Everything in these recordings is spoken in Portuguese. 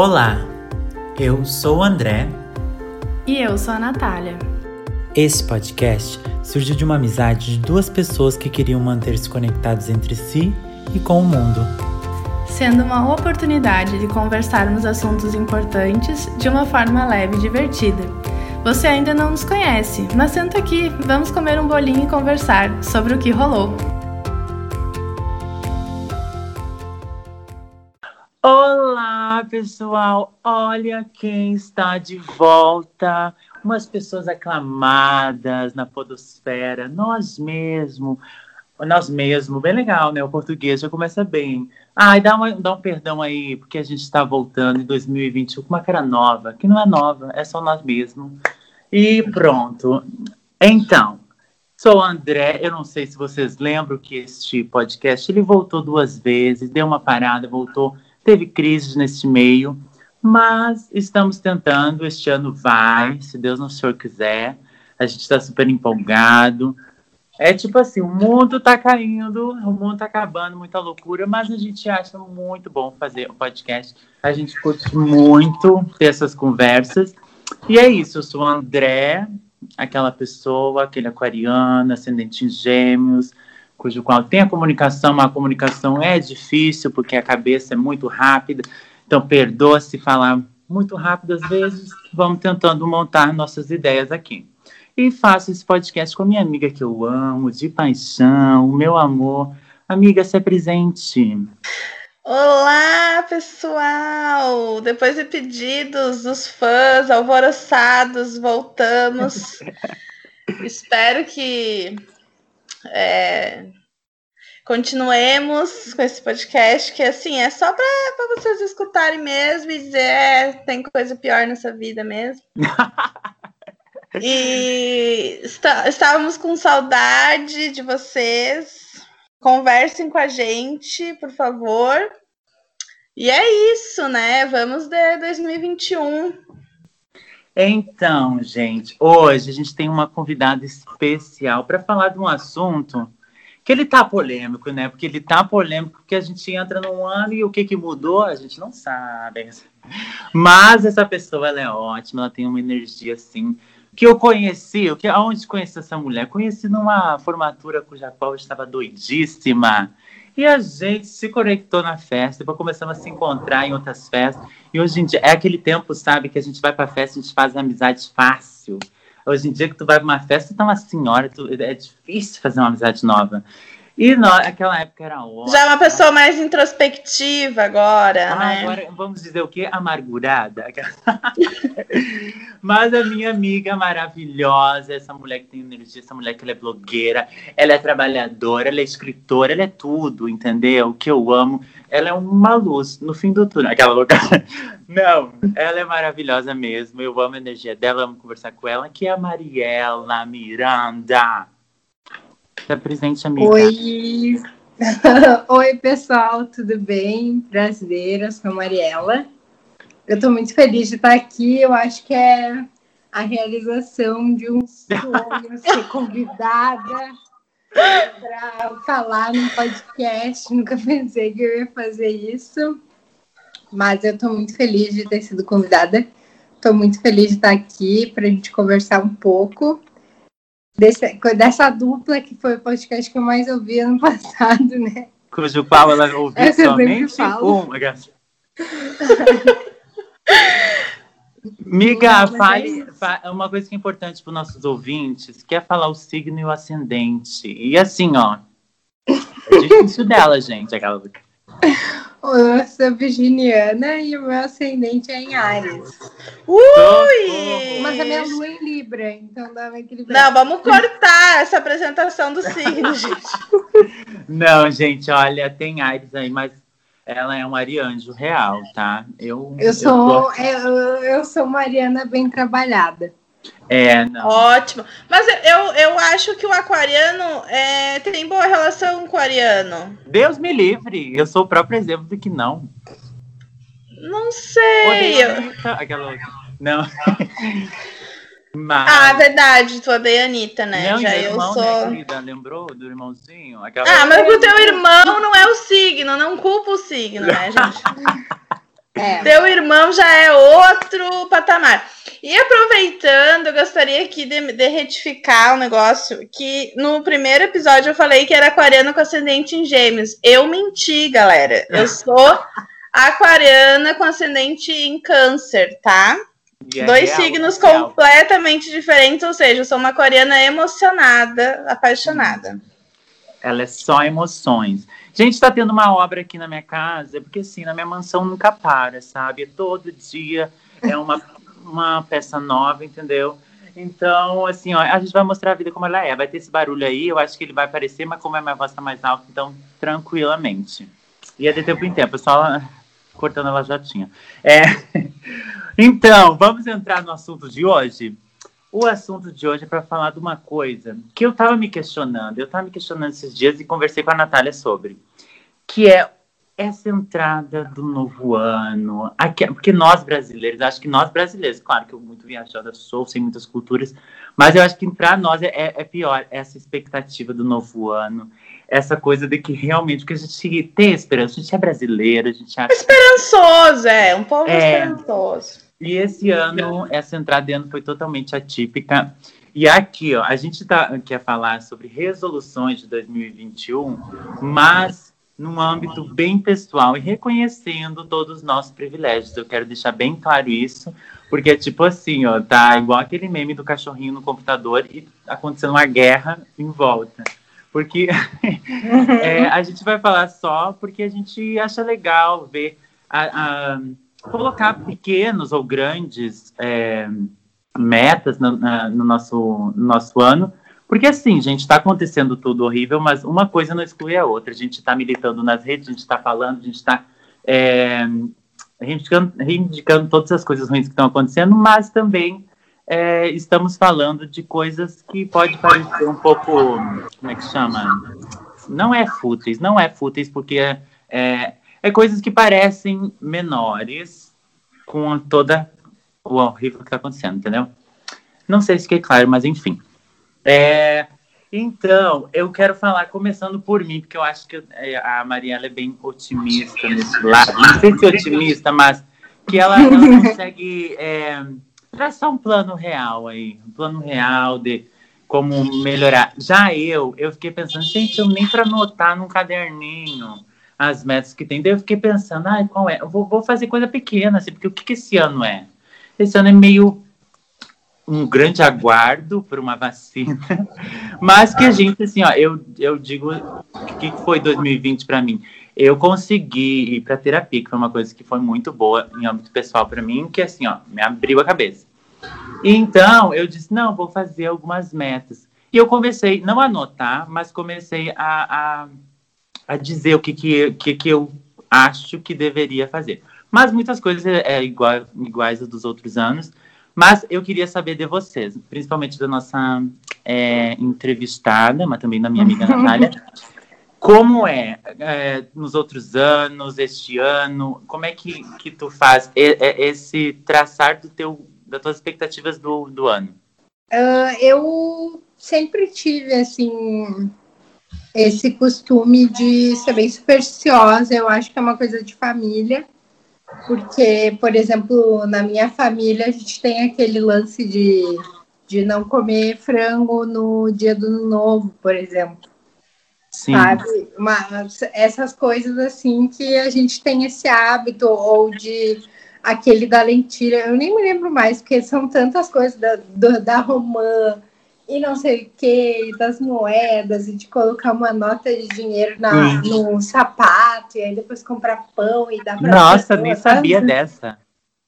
Olá, eu sou o André. E eu sou a Natália. Esse podcast surgiu de uma amizade de duas pessoas que queriam manter-se conectados entre si e com o mundo. Sendo uma oportunidade de conversarmos assuntos importantes de uma forma leve e divertida. Você ainda não nos conhece, mas senta aqui, vamos comer um bolinho e conversar sobre o que rolou. Olá, pessoal! Olha quem está de volta! Umas pessoas aclamadas na podosfera, nós mesmo, nós mesmo, bem legal, né? O português já começa bem. Ai, dá, uma, dá um perdão aí, porque a gente está voltando em 2021 com uma cara nova, que não é nova, é só nós mesmos. E pronto. Então, sou André, eu não sei se vocês lembram que este podcast, ele voltou duas vezes, deu uma parada, voltou teve crises nesse meio, mas estamos tentando. Este ano vai, se Deus não Senhor quiser. A gente está super empolgado. É tipo assim, o mundo está caindo, o mundo está acabando, muita loucura, mas a gente acha muito bom fazer o podcast. A gente curte muito ter essas conversas. E é isso, eu sou o André, aquela pessoa, aquele aquariano, ascendente em gêmeos, cujo qual tem a comunicação, mas a comunicação é difícil porque a cabeça é muito rápida. Então, perdoa se falar muito rápido às vezes. Vamos tentando montar nossas ideias aqui. E faço esse podcast com a minha amiga que eu amo, de paixão, meu amor. Amiga, se é presente. Olá, pessoal! Depois de pedidos dos fãs alvoroçados, voltamos. Espero que é, continuemos com esse podcast, que assim, é só para vocês escutarem mesmo e dizer, é, tem coisa pior nessa vida mesmo. e está, estávamos com saudade de vocês. Conversem com a gente, por favor. E é isso, né? Vamos de 2021. Então, gente, hoje a gente tem uma convidada especial para falar de um assunto que ele tá polêmico, né? Porque ele tá polêmico porque a gente entra num ano e o que que mudou a gente não sabe. Mas essa pessoa ela é ótima, ela tem uma energia assim que eu conheci, que aonde conheci essa mulher? Conheci numa formatura cuja qual eu estava doidíssima. E a gente se conectou na festa, depois começamos a se encontrar em outras festas. E hoje em dia é aquele tempo, sabe, que a gente vai pra festa e a gente faz amizade fácil. Hoje em dia que tu vai pra uma festa, tu tá uma senhora, tu, é difícil fazer uma amizade nova. E naquela época era ótimo. Já é uma pessoa mais introspectiva agora, ah, né? Agora, vamos dizer o quê? Amargurada. Mas a minha amiga maravilhosa, essa mulher que tem energia, essa mulher que ela é blogueira, ela é trabalhadora, ela é escritora, ela é tudo, entendeu? O que eu amo. Ela é uma luz no fim do túnel. Aquela louca. Não, ela é maravilhosa mesmo. Eu amo a energia dela, amo conversar com ela, que é a Mariela Miranda. Está presente, amiga. Oi. Oi, pessoal, tudo bem? Prazer, eu sou a Mariela. Eu estou muito feliz de estar aqui. Eu acho que é a realização de um sonho ser convidada para falar no podcast. Nunca pensei que eu ia fazer isso, mas eu estou muito feliz de ter sido convidada. Estou muito feliz de estar aqui para a gente conversar um pouco desse, dessa dupla que foi o podcast que eu mais ouvi ano passado, né? Cujo qual ela ouviu Essa somente um. Miga, Não, fale é uma coisa que é importante para os nossos ouvintes, que é falar o signo e o ascendente. E assim, ó, é difícil dela, gente, aquela. Eu sou virginiana e o meu ascendente é em Ares. Ui! Mas a minha lua é em Libra, então dá uma equilibrada. Não, vamos cortar essa apresentação do signo, gente. Não, gente, olha, tem Ares aí, mas ela é um arianjo real, tá? Eu, eu sou eu, eu, eu sou Mariana bem trabalhada. É, não. Ótimo. Mas eu, eu acho que o aquariano é, tem boa relação com o ariano. Deus me livre. Eu sou o próprio exemplo de que não. Não sei. Aquela Não. Mas... Ah, verdade, tu odeia a Anitta, né? Não, Já eu irmão, sou. Né, Lembrou do irmãozinho? Aquela... Ah, mas pro teu irmão não é o signo, não culpa o signo, né, gente? É. Teu irmão já é outro patamar. E aproveitando, eu gostaria aqui de, de retificar um negócio que no primeiro episódio eu falei que era aquariano com ascendente em gêmeos. Eu menti, galera. Eu sou aquariana com ascendente em câncer, tá? É Dois real, signos é completamente diferentes, ou seja, eu sou uma aquariana emocionada, apaixonada. Ela é só emoções. Gente, tá tendo uma obra aqui na minha casa, porque assim, na minha mansão nunca para, sabe? Todo dia é uma, uma peça nova, entendeu? Então, assim, ó, a gente vai mostrar a vida como ela é. Vai ter esse barulho aí, eu acho que ele vai aparecer, mas como a minha voz tá mais alta, então, tranquilamente. E é de tempo em tempo, só cortando ela já tinha. É... Então, vamos entrar no assunto de hoje. O assunto de hoje é para falar de uma coisa que eu estava me questionando. Eu estava me questionando esses dias e conversei com a Natália sobre, que é essa entrada do novo ano. Aqui, porque nós brasileiros, acho que nós brasileiros, claro que eu muito viajada sou, sem muitas culturas, mas eu acho que para nós é, é pior essa expectativa do novo ano essa coisa de que realmente, porque a gente tem esperança, a gente é brasileiro, a gente acha... Esperançoso, é, um povo é, esperançoso. E esse ano, essa entrada de ano foi totalmente atípica. E aqui, ó, a gente tá, quer falar sobre resoluções de 2021, mas num âmbito bem pessoal e reconhecendo todos os nossos privilégios. Eu quero deixar bem claro isso, porque é tipo assim, ó, tá igual aquele meme do cachorrinho no computador e acontecendo uma guerra em volta porque é, a gente vai falar só porque a gente acha legal ver a, a colocar pequenos ou grandes é, metas no, na, no, nosso, no nosso ano. Porque assim, gente, está acontecendo tudo horrível, mas uma coisa não exclui a outra. A gente está militando nas redes, a gente está falando, a gente está é, reivindicando, reivindicando todas as coisas ruins que estão acontecendo, mas também é, estamos falando de coisas que pode parecer um pouco, como é que chama? Não é fúteis, não é fúteis, porque é, é, é coisas que parecem menores com toda o horrível que está acontecendo, entendeu? Não sei se fiquei claro, mas enfim. É, então, eu quero falar, começando por mim, porque eu acho que é, a Mariela é bem otimista nesse lado. Não sei se é otimista, mas que ela, ela consegue é, traçar um plano real aí, um plano real de como melhorar. Já eu, eu fiquei pensando, gente, eu nem para anotar num caderninho as metas que tem. Daí eu fiquei pensando, ai, qual é? Eu vou, vou fazer coisa pequena, assim, porque o que, que esse ano é? Esse ano é meio um grande aguardo por uma vacina, mas que a gente, assim, ó, eu, eu digo, o que foi 2020 para mim? Eu consegui ir para terapia, que foi uma coisa que foi muito boa em âmbito pessoal para mim, que assim, ó, me abriu a cabeça. Então, eu disse, não, vou fazer algumas metas. E eu comecei, não a anotar, mas comecei a, a, a dizer o que, que, que, que eu acho que deveria fazer. Mas muitas coisas é, é igual, iguais às dos outros anos. Mas eu queria saber de vocês, principalmente da nossa é, entrevistada, mas também da minha amiga Natália. Como é, é, nos outros anos, este ano, como é que, que tu faz esse traçar do teu das tuas expectativas do, do ano? Uh, eu sempre tive, assim, esse costume de ser bem supersticiosa. Eu acho que é uma coisa de família. Porque, por exemplo, na minha família, a gente tem aquele lance de, de não comer frango no dia do novo, por exemplo. Sim. Sabe? Mas essas coisas assim que a gente tem esse hábito, ou de aquele da lentilha, eu nem me lembro mais, porque são tantas coisas da, do, da romã e não sei o que, das moedas, e de colocar uma nota de dinheiro na, no sapato, e aí depois comprar pão e dar pra Nossa, pessoa, nem sabia dessa.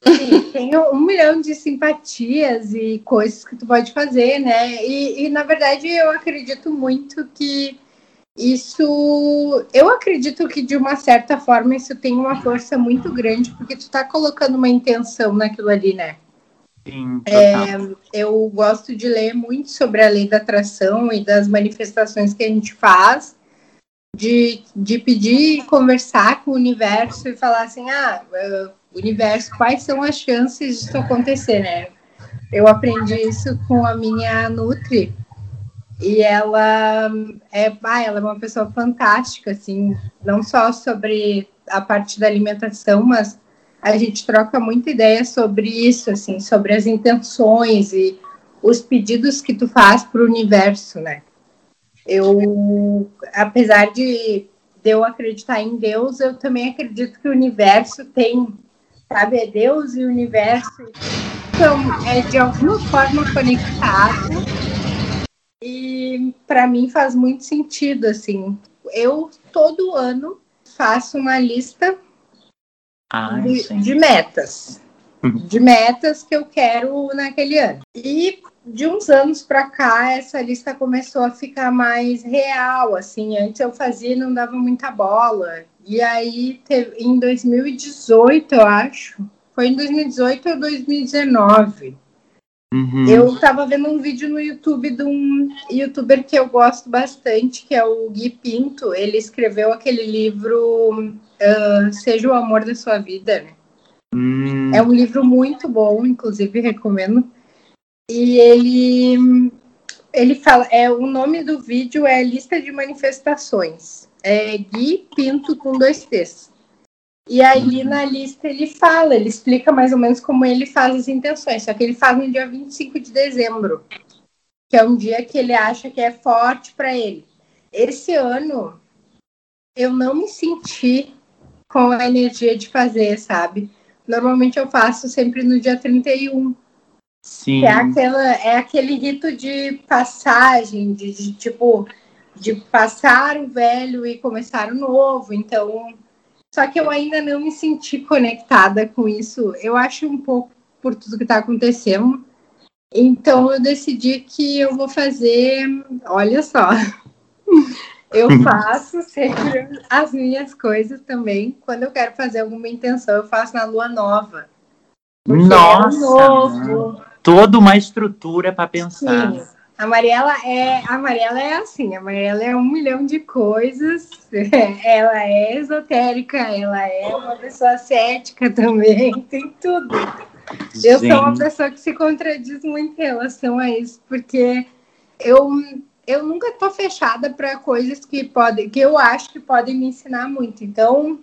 Sim, tem um milhão de simpatias e coisas que tu pode fazer, né? E, e na verdade eu acredito muito que isso eu acredito que de uma certa forma isso tem uma força muito grande porque tu tá colocando uma intenção naquilo ali, né? Sim, é, eu gosto de ler muito sobre a lei da atração e das manifestações que a gente faz, de, de pedir conversar com o universo e falar assim, ah, uh, universo, quais são as chances disso acontecer, né? Eu aprendi isso com a minha Nutri, e ela é, ah, ela é uma pessoa fantástica, assim, não só sobre a parte da alimentação, mas a gente troca muita ideia sobre isso, assim, sobre as intenções e os pedidos que tu faz para o universo, né? Eu, apesar de, de eu acreditar em Deus, eu também acredito que o universo tem, sabe, é Deus e o universo então, é de alguma forma conectado e para mim faz muito sentido, assim. Eu todo ano faço uma lista Ai, de, de metas. Uhum. De metas que eu quero naquele ano. E de uns anos para cá, essa lista começou a ficar mais real, assim. Antes eu fazia e não dava muita bola. E aí, teve, em 2018, eu acho, foi em 2018 ou 2019, Uhum. eu tava vendo um vídeo no YouTube de um youtuber que eu gosto bastante, que é o Gui Pinto. Ele escreveu aquele livro ah, Seja o Amor da Sua Vida? Hum, É um livro muito bom, inclusive recomendo. E ele ele fala, é o nome do vídeo é Lista de Manifestações. É Gui Pinto com dois T's. E aí na lista ele fala, ele explica mais ou menos como ele faz as intenções, só que ele faz no dia 25 de dezembro, que é um dia que ele acha que é forte para ele. Esse ano eu não me senti com a energia de fazer, sabe? Normalmente eu faço sempre no dia 31, sim. que é, aquela, é aquele rito de passagem, de, de, tipo, de passar o velho e começar o novo. Então, só que eu ainda não me senti conectada com isso. Eu acho um pouco por tudo que está acontecendo. Então, eu decidi que eu vou fazer. Olha só. Eu faço sempre as minhas coisas também. Quando eu quero fazer alguma intenção, eu faço na lua nova. Nossa, é novo. Toda uma estrutura para pensar. Sim. A Mariela é, a Mariela é assim, a Mariela é um milhão de coisas. Ela é esotérica, ela é uma pessoa cética também, tem tudo. Eu sou uma pessoa que se contradiz muito em relação a isso, porque eu, eu nunca tô fechada para coisas que podem, que eu acho que podem me ensinar muito. Então,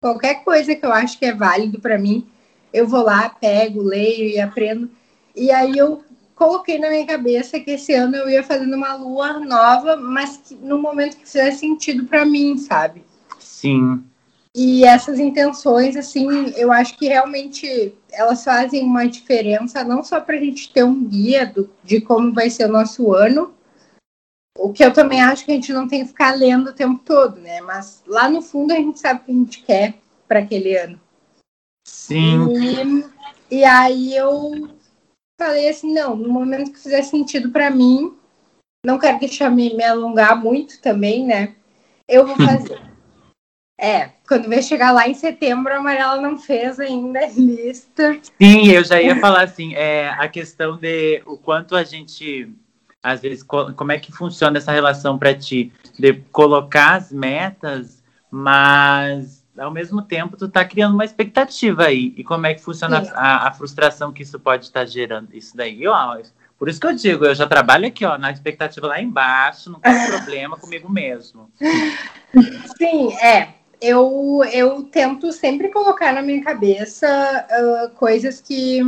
qualquer coisa que eu acho que é válido para mim, eu vou lá, pego, leio e aprendo. E aí eu coloquei na minha cabeça que esse ano eu ia fazendo uma lua nova, mas que, no momento que fizesse sentido para mim, sabe? Sim. E essas intenções, assim, eu acho que realmente elas fazem uma diferença, não só para a gente ter um guia do, de como vai ser o nosso ano, o que eu também acho que a gente não tem que ficar lendo o tempo todo, né? Mas lá no fundo a gente sabe o que a gente quer para aquele ano. Sim. E, e aí eu falei assim, não, no momento que fizer sentido para mim, não quero deixar me, me alongar muito também, né? Eu vou fazer. é, quando vai chegar lá em setembro, a Amarela não fez ainda a lista. Sim, eu já ia falar assim, é, a questão de o quanto a gente, às vezes, co- como é que funciona essa relação para ti, de colocar as metas, mas ao mesmo tempo tu tá criando uma expectativa aí, e como é que funciona a, a frustração que isso pode estar gerando, isso daí, ó, por isso que eu digo, eu já trabalho aqui, ó, na expectativa lá embaixo, não tem problema comigo mesmo. Sim, é. Eu, eu tento sempre colocar na minha cabeça ah, coisas que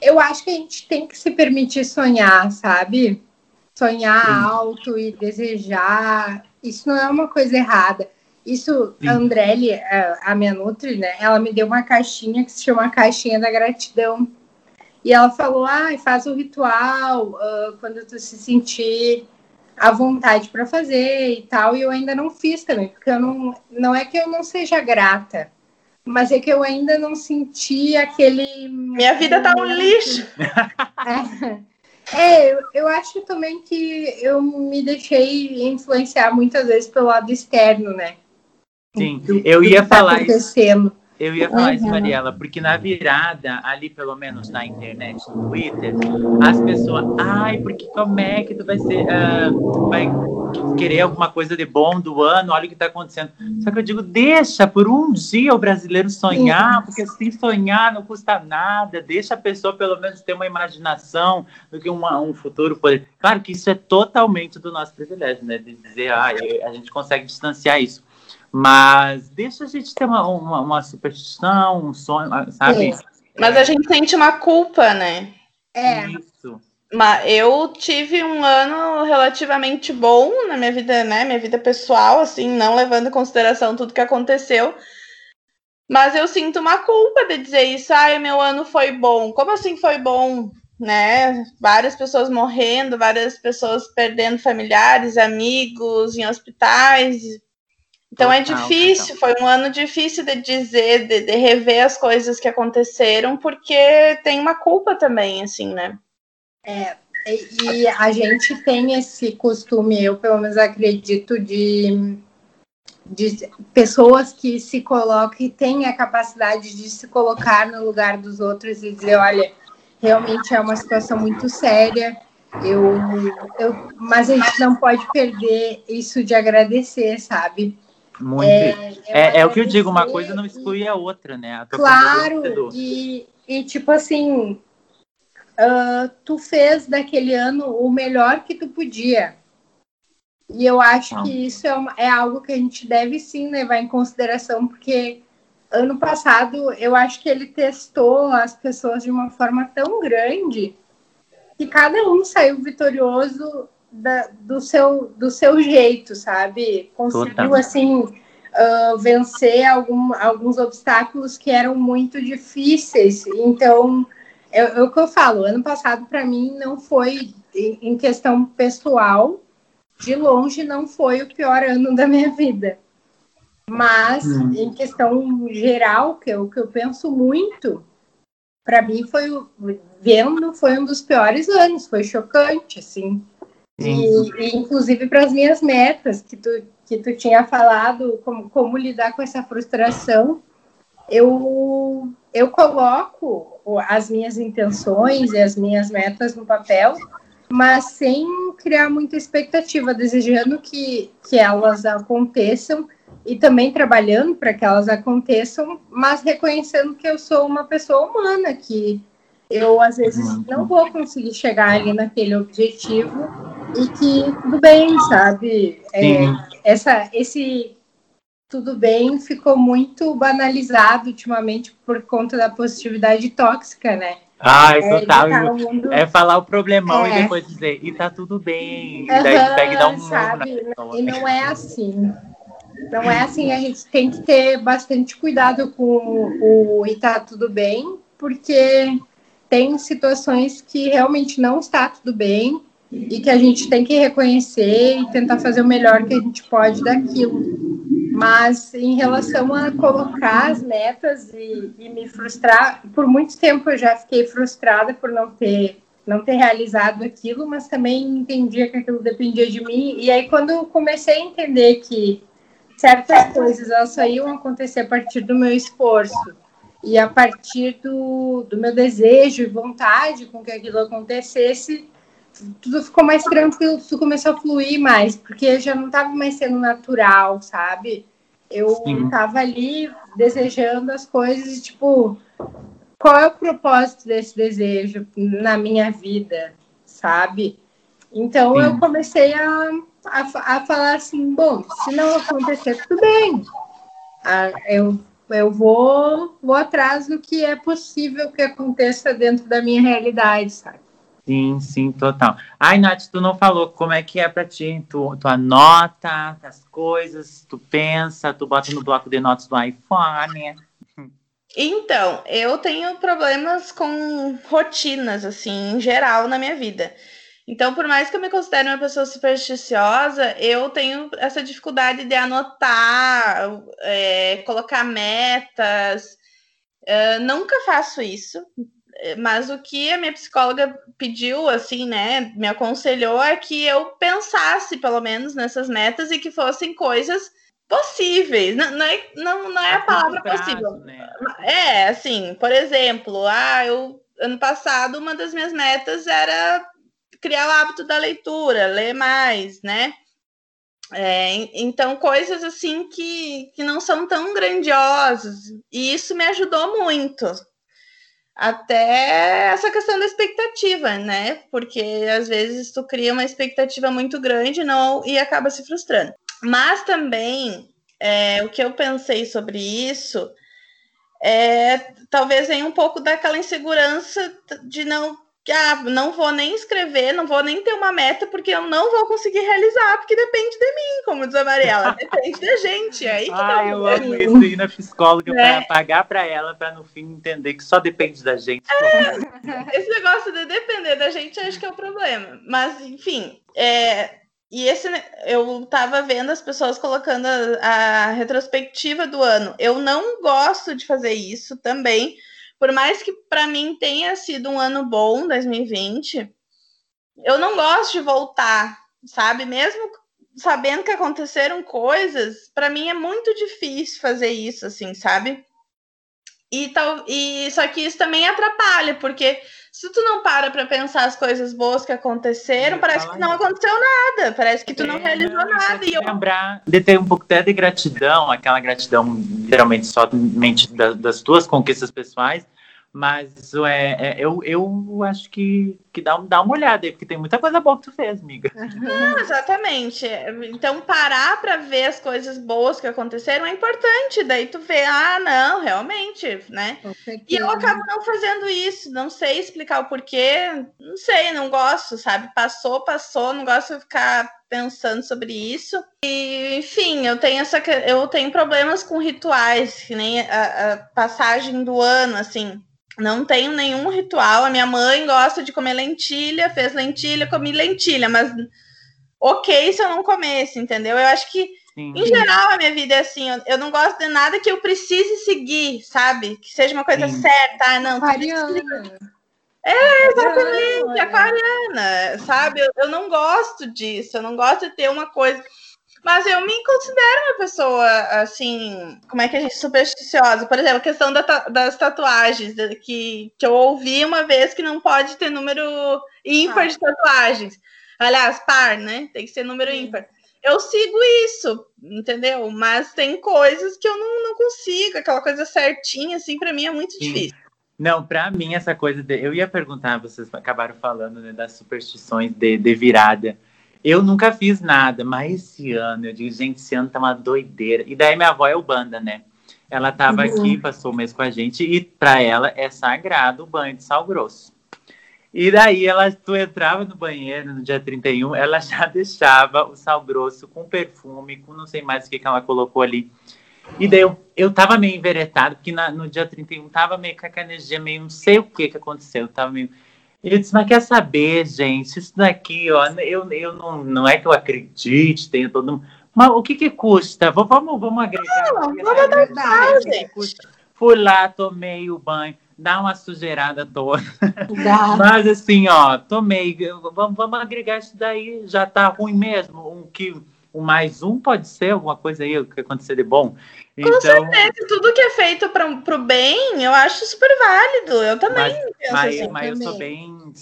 eu acho que a gente tem que se permitir sonhar, sabe? Sonhar Sim. alto e desejar. Isso não é uma coisa errada. Isso, Sim. a Andrelli, a, a minha Nutri, né? Ela me deu uma caixinha que se chama Caixinha da Gratidão. E ela falou: ah, faz o ritual ah, quando tu se sentir à vontade para fazer e tal. E eu ainda não fiz também, porque eu não, não é que eu não seja grata, mas é que eu ainda não senti aquele. Minha vida tá um lixo. É, eu, eu acho também que eu me deixei influenciar muitas vezes pelo lado externo, né? Sim, Do- eu do ia que tá falar isso. Eu ia falar isso, Uhum. Mariela, porque na virada, ali pelo menos na internet, no Twitter, as pessoas, ai, porque como é que tu vai ser, ah, vai querer alguma coisa de bom do ano, olha o que tá acontecendo. Só que eu digo, deixa por um dia o brasileiro sonhar, porque assim sonhar não custa nada, deixa a pessoa pelo menos ter uma imaginação do que uma- um futuro poder. Claro que isso é totalmente do nosso privilégio, né? De dizer, ah, a gente consegue distanciar isso. Mas deixa a gente ter uma, uma, uma superstição, um sonho, sabe? Sim. Mas a gente sente uma culpa, né? É. Isso. Mas eu tive um ano relativamente bom na minha vida, né? Minha vida pessoal, assim, não levando em consideração tudo que aconteceu. Mas eu sinto uma culpa de dizer isso. Ai, meu ano foi bom. Como assim foi bom? Né? Várias pessoas morrendo, várias pessoas perdendo familiares, amigos em hospitais. Então é Total, difícil, foi um ano difícil de dizer, de, de rever as coisas que aconteceram, porque tem uma culpa também, assim, né? É, e a gente tem esse costume, eu pelo menos acredito, de, de pessoas que se colocam e têm a capacidade de se colocar no lugar dos outros e dizer, olha, realmente é uma situação muito séria, eu, eu, mas a gente não pode perder isso de agradecer, sabe? Muito. É, é, é o que eu digo, uma coisa não exclui a outra, né? A claro, e, e tipo assim, uh, tu fez daquele ano o melhor que tu podia. E eu acho ah. que isso é, uma, é algo que a gente deve sim levar em consideração, porque ano passado eu acho que ele testou as pessoas de uma forma tão grande que cada um saiu vitorioso da, do, seu, do seu jeito, sabe? Conseguiu, Total. assim, uh, vencer algum, alguns obstáculos que eram muito difíceis. Então, é, é o que eu falo, ano passado para mim não foi, em questão pessoal, de longe não foi o pior ano da minha vida. Mas, hum. em questão geral, que é o que eu penso muito, para mim foi vendo foi um dos piores anos, foi chocante, assim. E, e, inclusive para as minhas metas que tu que tu tinha falado como, como lidar com essa frustração, eu eu coloco as minhas intenções e as minhas metas no papel, mas sem criar muita expectativa, desejando que, que elas aconteçam e também trabalhando para que elas aconteçam, mas reconhecendo que eu sou uma pessoa humana, que eu às vezes uhum. não vou conseguir chegar ali naquele objetivo e que tudo bem, sabe? É, essa, esse tudo bem ficou muito banalizado ultimamente por conta da positividade tóxica, né? Ai, é, total. Tá mundo... É falar o problemão é. e depois dizer, e tá tudo bem. E daí pega e dá um sabe? E não é assim. Não é assim, a gente tem que ter bastante cuidado com o, o e tá tudo bem, porque tem situações que realmente não está tudo bem e que a gente tem que reconhecer e tentar fazer o melhor que a gente pode daquilo. Mas em relação a colocar as metas e, e me frustrar, por muito tempo eu já fiquei frustrada por não ter não ter realizado aquilo, mas também entendia que aquilo dependia de mim. E aí quando eu comecei a entender que certas coisas elas só iam acontecer a partir do meu esforço e a partir do, do meu desejo e vontade com que aquilo acontecesse, tudo ficou mais tranquilo, tudo começou a fluir mais, porque já não estava mais sendo natural, sabe? Eu estava ali desejando as coisas e, tipo, qual é o propósito desse desejo na minha vida, sabe? Então Sim. eu comecei a, a, a falar assim, bom, se não acontecer, tudo bem. Ah, eu eu vou, vou atrás do que é possível que aconteça dentro da minha realidade, sabe? Sim, sim, total. Ai, Nath, tu não falou como é que é pra ti? Tu, tu anota as coisas, tu pensa, tu bota no bloco de notas do iPhone. Então, eu tenho problemas com rotinas, assim, em geral na minha vida. Então, por mais que eu me considere uma pessoa supersticiosa, eu tenho essa dificuldade de anotar, é, colocar metas. Uh, nunca faço isso, mas o que a minha psicóloga pediu, assim, né, me aconselhou é que eu pensasse, pelo menos, nessas metas e que fossem coisas possíveis. Não, não é, não, não é a, a palavra prazo, possível. Né? É, assim, por exemplo, ah, eu ano passado uma das minhas metas era criar o hábito da leitura, ler mais, né? É, então, coisas assim que, que não são tão grandiosas. E isso me ajudou muito. Até essa questão da expectativa, né? Porque às vezes tu cria uma expectativa muito grande não, e acaba se frustrando. Mas também é, o que eu pensei sobre isso é talvez venha um pouco daquela insegurança de não ah, não vou nem escrever, não vou nem ter uma meta, porque eu não vou conseguir realizar, porque depende de mim, como diz a Mariela, depende da gente. É aí que ah, tá eu amo isso, ir na psicóloga é. para pagar para ela, para no fim entender que só depende da gente. É, esse negócio de depender da gente, acho que é o problema. Mas, enfim, é, e esse eu tava vendo as pessoas colocando a, a, retrospectiva do ano. Eu não gosto de fazer isso também, por mais que para mim tenha sido um ano bom, 2020. Eu não gosto de voltar, sabe? Mesmo sabendo que aconteceram coisas, para mim é muito difícil fazer isso, assim, sabe? E, tal, e só que isso também atrapalha, porque se tu não para para pensar as coisas boas que aconteceram, parece que não aconteceu nada, parece que tu não é, realizou nada. E eu... lembrar de ter um pouco até de gratidão, aquela gratidão literalmente somente das tuas conquistas pessoais, mas é, é, eu, eu acho que, que dá, dá uma olhada aí, porque tem muita coisa boa que tu fez, amiga. Não, exatamente. Então, parar para ver as coisas boas que aconteceram é importante. Daí tu vê, ah, não, realmente, né? E eu acabo não fazendo isso, não sei explicar o porquê, não sei, não gosto, sabe? Passou, passou, não gosto de ficar pensando sobre isso. E, enfim, eu tenho essa eu tenho problemas com rituais, que nem a, a passagem do ano, assim não tenho nenhum ritual. A minha mãe gosta de comer lentilha, fez lentilha, comi lentilha, mas ok se eu não comesse, entendeu? Eu acho que, Sim. em geral, a minha vida é assim. Eu, eu, não gosto de nada que eu precise seguir, sabe? Que seja uma coisa Sim. certa. Ah, não. Aquariana. É, exatamente, aquariana, sabe? Eu, eu não gosto disso. Eu não gosto de ter uma coisa. Mas eu me considero uma pessoa, assim, como é que a gente supersticiosa? Por exemplo, a questão da, das tatuagens, que, que eu ouvi uma vez que não pode ter número ímpar ah. de tatuagens. Aliás, par, né? Tem que ser número Sim. ímpar. Eu sigo isso, entendeu? Mas tem coisas que eu não, não consigo, aquela coisa certinha, assim, para mim é muito Sim. difícil. Não, para mim essa coisa de, eu ia perguntar, vocês acabaram falando né, das superstições de, de virada. Eu nunca fiz nada, mas esse ano, eu digo, gente, esse ano tá uma doideira. E daí minha avó é o banda, né? Ela tava uhum. aqui, passou o mês com a gente, e para ela é sagrado o banho de sal grosso. E daí ela, tu entrava no banheiro no dia 31, ela já deixava o sal grosso com perfume, com não sei mais o que, que ela colocou ali. E daí eu, eu tava meio enveretado, porque na, no dia 31 tava meio com a energia, meio não sei o que que aconteceu, tava meio eu disse, mas quer saber, gente, isso daqui, ó, eu, eu não, não é que eu acredite, tenho todo mundo. Mas o que que custa? Vamos, vamos agregar. Não, vamos né? dar gente. Fui lá, tomei o banho, dá uma sujeirada toda. Dá. Mas assim, ó, tomei, vamos, vamos agregar isso daí, já tá ruim mesmo, um que o mais um pode ser alguma coisa aí que acontecer de bom. Então... Com certeza, tudo que é feito para o bem, eu acho super válido. Eu também mas, mas, assim. Mas também. eu sou bem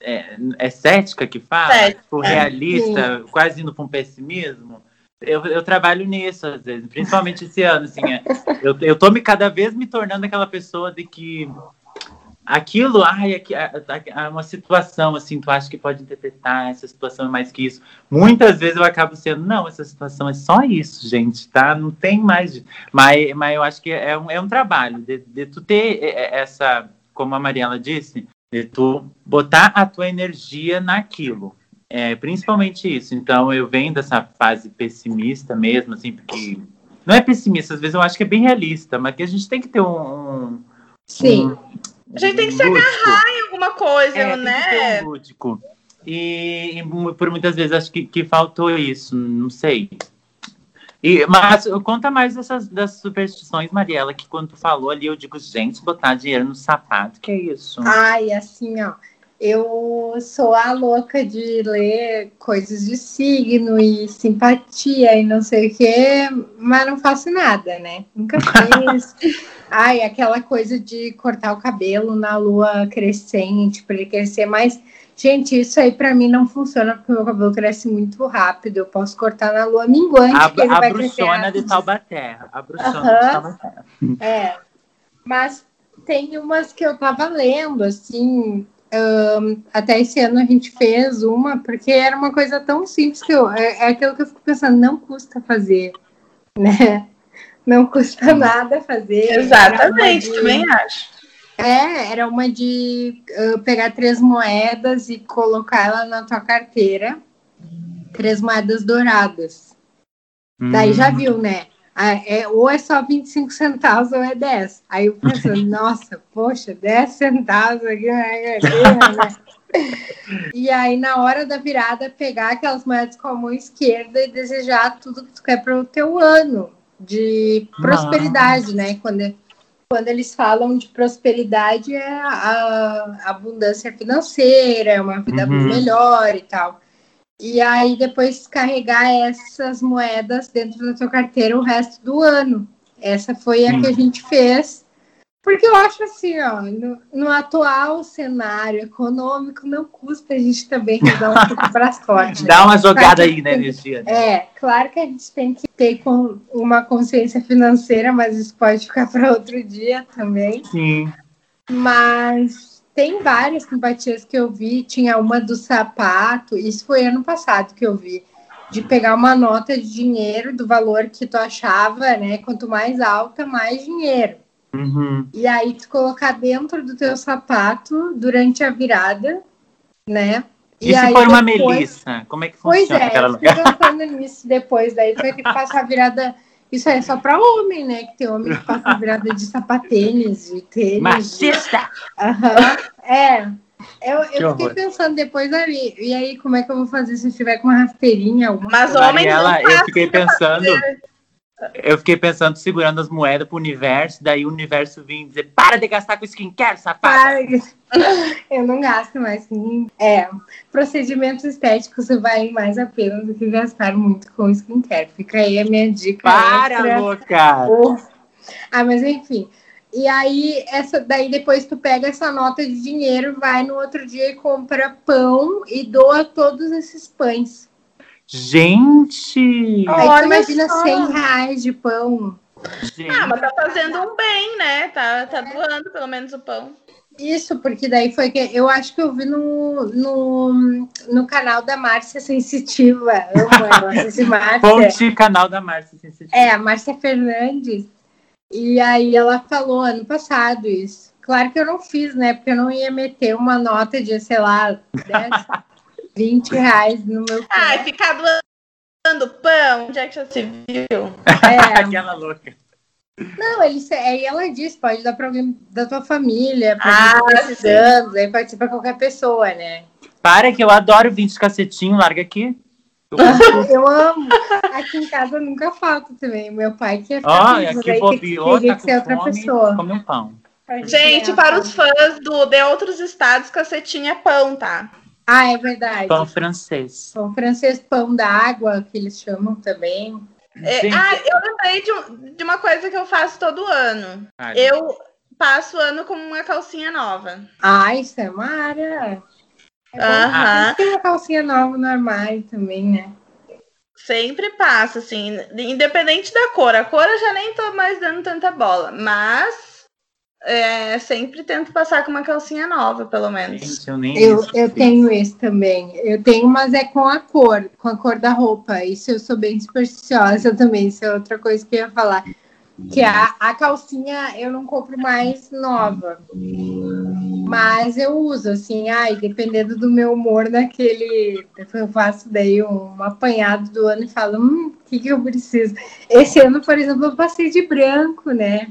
é, é cética que fala, cética, tipo, realista, quase indo para um pessimismo. Eu, eu trabalho nisso, às vezes, principalmente esse ano, assim, é, eu, eu tô me cada vez me tornando aquela pessoa de que aquilo, ai, aqui, é uma situação assim, tu acha que pode interpretar essa situação é mais que isso. Muitas vezes eu acabo sendo, não, essa situação é só isso, gente, tá? Não tem mais. Mas, mas eu acho que é um, é um trabalho de, de tu ter essa, como a Mariela disse, de tu botar a tua energia naquilo. É, principalmente isso. Então eu venho dessa fase pessimista mesmo, assim, porque não é pessimista, às vezes eu acho que é bem realista, mas que a gente tem que ter um, um Sim. Um, a gente tem que se agarrar em alguma coisa, é, né? Um lúdico. E, e, por muitas vezes acho que, que faltou isso, não sei. E, mas conta mais dessas das superstições, Mariela, que quando tu falou ali, eu digo, gente, botar dinheiro no sapato, que é isso? Ai, assim, ó. Eu sou a louca de ler coisas de signo e simpatia e não sei o quê, mas não faço nada, né? Nunca fiz. Ai, aquela coisa de cortar o cabelo na lua crescente para ele crescer mais. Gente, isso aí para mim não funciona porque meu cabelo cresce muito rápido. Eu posso cortar na lua minguante. A, que ele a vai bruxona de Taubaté. A bruxona uhum. de Taubaté. É. Mas tem umas que eu tava lendo, assim. Um, até esse ano a gente fez uma, porque era uma coisa tão simples que eu, é, é aquilo que eu fico pensando, não custa fazer né? Não custa nada fazer. Exatamente, de... também acho. É, era uma de uh, pegar três moedas e colocar ela na tua carteira. Três moedas douradas. Hum. Daí já hum. viu, né? Ah, é, ou é só 25 centavos ou é 10. Aí eu pensando, nossa, poxa, 10 centavos aqui, né? E aí, na hora da virada, pegar aquelas moedas com a mão esquerda e desejar tudo que tu quer para o teu ano de prosperidade, né? Quando, quando eles falam de prosperidade, é a, a abundância financeira, é uma vida uhum. melhor e tal. E aí, depois carregar essas moedas dentro da tua carteira o resto do ano. Essa foi a que a gente fez porque eu acho assim, ó, no, no, atual cenário econômico, não custa a gente também dar um pouco para sorte. Dá uma jogada aí, né. Né? É, claro que a gente tem que ter com uma consciência financeira, mas isso pode ficar para outro dia também. Sim. Mas tem várias simpatias que eu vi. Tinha uma do sapato, isso foi ano passado que eu vi. De pegar uma nota de dinheiro do valor que tu achava, né? Quanto mais alta, mais dinheiro. Uhum. E aí tu colocar dentro do teu sapato durante a virada, né? E, e se for uma melissa, como é que funciona? Pois é, eu fiquei pensando nisso depois, daí tu vai ter que passar a virada. Isso aí é só para homem, né? Que tem homem que passa virada de sapatênis, de tênis. Machista! Uhum. É. Eu, eu fiquei pensando depois ali, e aí como é que eu vou fazer se eu estiver com uma rasteirinha? Mas homem não Eu fiquei pensando. Eu fiquei pensando, segurando as moedas pro universo, daí o universo vinha dizer, para de gastar com skincare, safado. Eu não gasto mais. É, procedimentos estéticos valem mais a pena do que gastar muito com skincare. Fica aí a minha dica. Para, extra. louca! Ah, mas enfim. E aí, essa, daí depois tu pega essa nota de dinheiro, vai no outro dia e compra pão e doa todos esses pães. Gente! Aí Olha imagina só. 100 reais de pão. Gente. Ah, mas tá fazendo um bem, né? Tá, tá doando pelo menos o pão. Isso, porque daí foi que eu acho que eu vi no, no, no canal da Márcia Sensitiva. Amo. Ponte canal da Márcia Sensitiva. É, a Márcia Fernandes. E aí ela falou ano passado isso. Claro que eu não fiz, né? Porque eu não ia meter uma nota de, sei lá, 10, 20 reais no meu pão. Ai, ficar doando pão, onde é que já se viu? É. Aquela louca. Não, ele, aí ela diz, pode dar para alguém da tua família, para ah, precisando, aí pode ser para qualquer pessoa, né? Para que eu adoro 20 cacetinho, larga aqui. Eu amo. Aqui em casa nunca falta também. Meu pai que é Olha, oh, aqui bobeou, tá que ser outra fome, pessoa. Come um pão. Gente, para os fãs do, de outros estados, cacetinho é pão, tá? Ah, é verdade. Pão francês. Pão francês, pão d'água, que eles chamam também. É, ah, eu lembrei de, de, uma coisa que eu faço todo ano. Ai. Eu passo o ano com uma calcinha nova. Ah, isso é mara. É Aham. Tem uma calcinha nova no armário também, né? Sempre passa, assim, independente da cor. A cor eu já nem tô mais dando tanta bola, mas é, sempre tento passar com uma calcinha nova, pelo menos. Gente, eu, nem eu, eu tenho esse também. Eu tenho, mas é com a cor, com a cor da roupa. Isso eu sou bem supersticiosa também. Isso é outra coisa que eu ia falar. Que a, a calcinha eu não compro mais nova. Mas eu uso, assim, ai, dependendo do meu humor naquele. Eu faço daí um, apanhado do ano e falo, hum, o que, que eu preciso? Esse ano, por exemplo, eu passei de branco, né?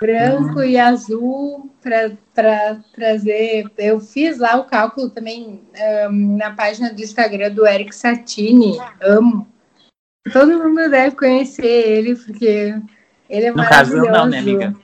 Branco uhum. e azul para trazer. Eu fiz lá o cálculo também um, na página do Instagram do Eric Satini. Amo. Todo mundo deve conhecer ele, porque ele é no maravilhoso. Caso, não, né, amiga?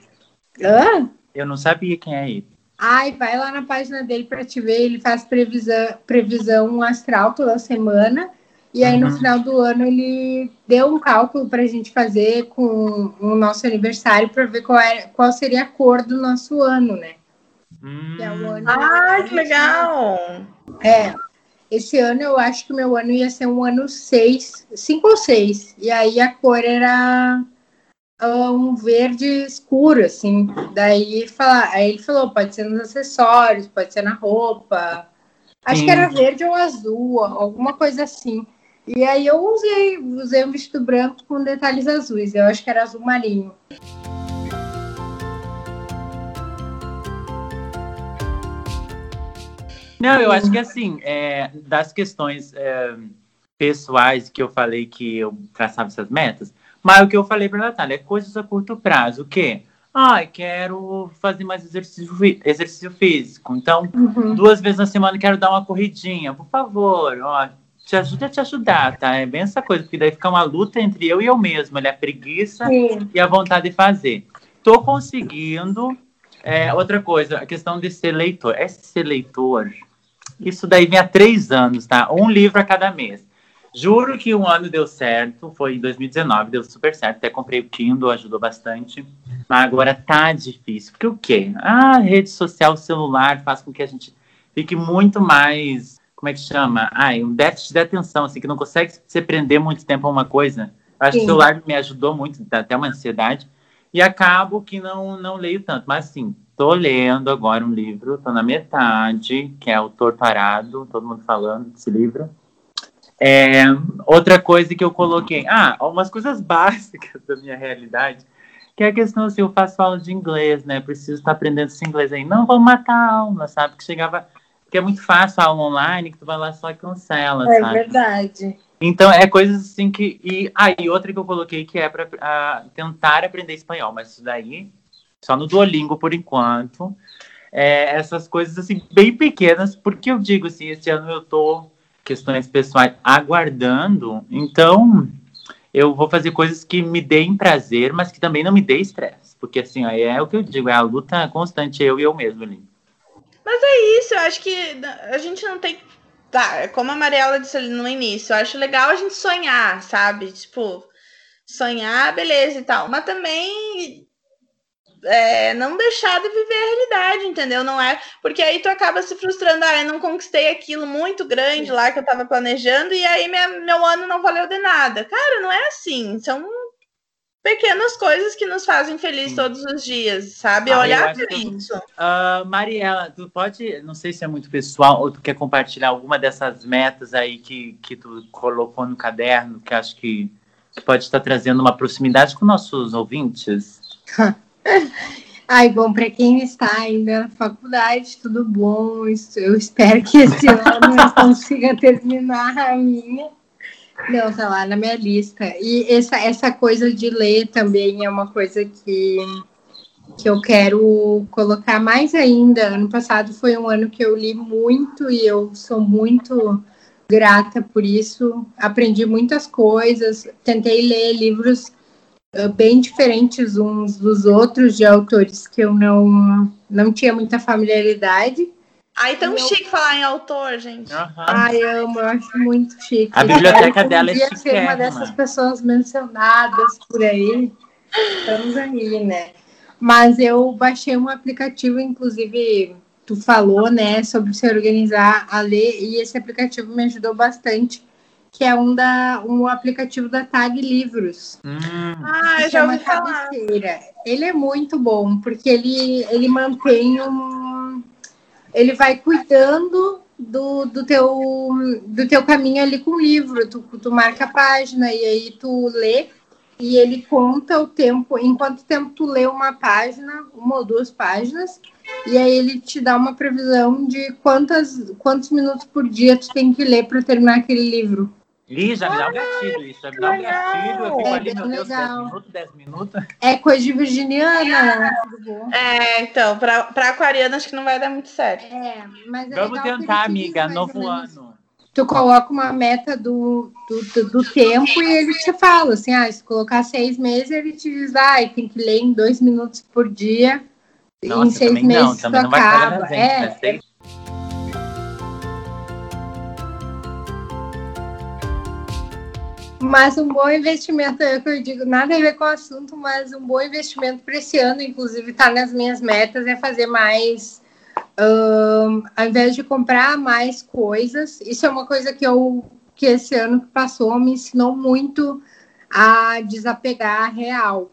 Hã? Eu não sabia quem é ele. Ai, vai lá na página dele para te ver. Ele faz previsão, previsão astral toda semana. E aí, no uhum. final do ano, ele deu um cálculo para a gente fazer com o nosso aniversário para ver qual, era, qual seria a cor do nosso ano, né? Hum. É ano ah, que legal! É. Esse ano eu acho que o meu ano ia ser um ano 6, 5 ou 6. E aí a cor era uh, um verde escuro, assim. Daí fala, aí ele falou: pode ser nos acessórios, pode ser na roupa. Acho Sim. que era verde ou azul, alguma coisa assim. E aí eu usei, usei um vestido branco com detalhes azuis. Eu acho que era azul marinho. Não, eu acho que assim, é, das questões é, pessoais que eu falei que eu traçava essas metas, mas o que eu falei para Natália é coisas a curto prazo. O quê? Ah, quero fazer mais exercício, exercício físico. Então, uhum. duas vezes na semana quero dar uma corridinha. Por favor, ó, te ajuda a te ajudar, tá? É bem essa coisa, porque daí fica uma luta entre eu e eu mesmo, é a preguiça Sim. e a vontade de fazer. Tô conseguindo. É, outra coisa, a questão de ser leitor. É ser leitor. Isso daí vem há três anos, tá? Um livro a cada mês. Juro que um ano deu certo, foi em 2019, deu super certo. Até comprei o Kindle, ajudou bastante. Mas agora tá difícil. Porque o quê? A rede social, o celular faz com que a gente fique muito mais. Como é que chama? Ai, um déficit de atenção, assim, que não consegue se prender muito tempo a uma coisa. Eu acho Sim. que o celular me ajudou muito, dá até uma ansiedade. E acabo que não, não leio tanto. Mas, assim, tô lendo agora um livro, tô na metade, que é o Torto Arado, todo mundo falando desse livro. É, outra coisa que eu coloquei, ah, umas coisas básicas da minha realidade, que é a questão assim, eu faço aula de inglês, né? Preciso estar aprendendo esse inglês aí. Não vou matar a aula, sabe? Que chegava. Que é muito fácil a aula online, que tu vai lá só e cancela, é sabe? É verdade. Então, é coisas assim que. E, ah, e outra que eu coloquei que é para tentar aprender espanhol, mas isso daí só no Duolingo por enquanto. É, essas coisas assim, bem pequenas, porque eu digo assim, esse ano eu tô questões pessoais aguardando, então eu vou fazer coisas que me deem prazer, mas que também não me dê estresse. Porque assim, aí é o que eu digo, é a luta constante, eu e eu mesmo ali. Mas é isso, eu acho que a gente não tem. Tá, como a Mariela disse ali no início, eu acho legal a gente sonhar, sabe? Tipo, sonhar, beleza e tal. Mas também é, não deixar de viver a realidade, entendeu? Não é porque aí tu acaba se frustrando, ah, eu não conquistei aquilo muito grande lá que eu tava planejando e aí minha, meu ano não valeu de nada. Cara, não é assim. São pequenas coisas que nos fazem feliz Sim. todos os dias, sabe? Ah, Olhar para isso. Uh, Mariela, tu pode, não sei se é muito pessoal, ou tu quer compartilhar alguma dessas metas aí que, que tu colocou no caderno, que acho que, que pode estar trazendo uma proximidade com nossos ouvintes? Ai, bom, para quem está ainda na faculdade, tudo bom. Eu espero que esse ano eu consiga terminar a minha. Não, tá lá na minha lista. E essa, essa coisa de ler também é uma coisa que, que eu quero colocar mais ainda. Ano passado foi um ano que eu li muito e eu sou muito grata por isso. Aprendi muitas coisas, tentei ler livros ah, bem diferentes uns dos outros, de autores que eu não, não tinha muita familiaridade. Ai, tão eu... chique falar em autor, gente. Uhum. Ai, amo, eu acho muito chique. A biblioteca dela é chique. ser uma dessas pessoas mencionadas por aí. Estamos aí, né? Mas eu baixei um aplicativo, inclusive, tu falou, né, sobre se organizar a ler, e esse aplicativo me ajudou bastante que é um, da, um aplicativo da Tag Livros. Hum. Ah, eu já ouvi falar. Ele é muito bom, porque ele, ele mantém um... Ele vai cuidando do, do, teu, do teu caminho ali com o livro. Tu, tu marca a página e aí tu lê e ele conta o tempo, em quanto tempo tu lê uma página, uma ou duas páginas, e aí ele te dá uma previsão de quantas, quantos minutos por dia tu tem que ler para terminar aquele livro. Ih, já me dá um gatilho isso, já me dá um gatilho. Eu fico é ali, meu Deus, 10 minutos, 10 minutos. É coisa de virginiana. Né? É, então, para aquariana acho que não vai dar muito certo. É, mas é Vamos tentar, amiga, novo ano. Tu coloca uma meta do, do, do, do, tempo e ele te fala assim: ah, se colocar seis meses, ele te diz, ah, tem que ler em dois minutos por dia. Nossa, em seis meses não, tu acaba. é, é Mas um bom investimento, é o que eu digo, nada a ver com o assunto, mas um bom investimento para esse ano, inclusive está nas minhas metas, é fazer mais, um, ao invés de comprar mais coisas. Isso é uma coisa que eu que esse ano que passou me ensinou muito a desapegar real,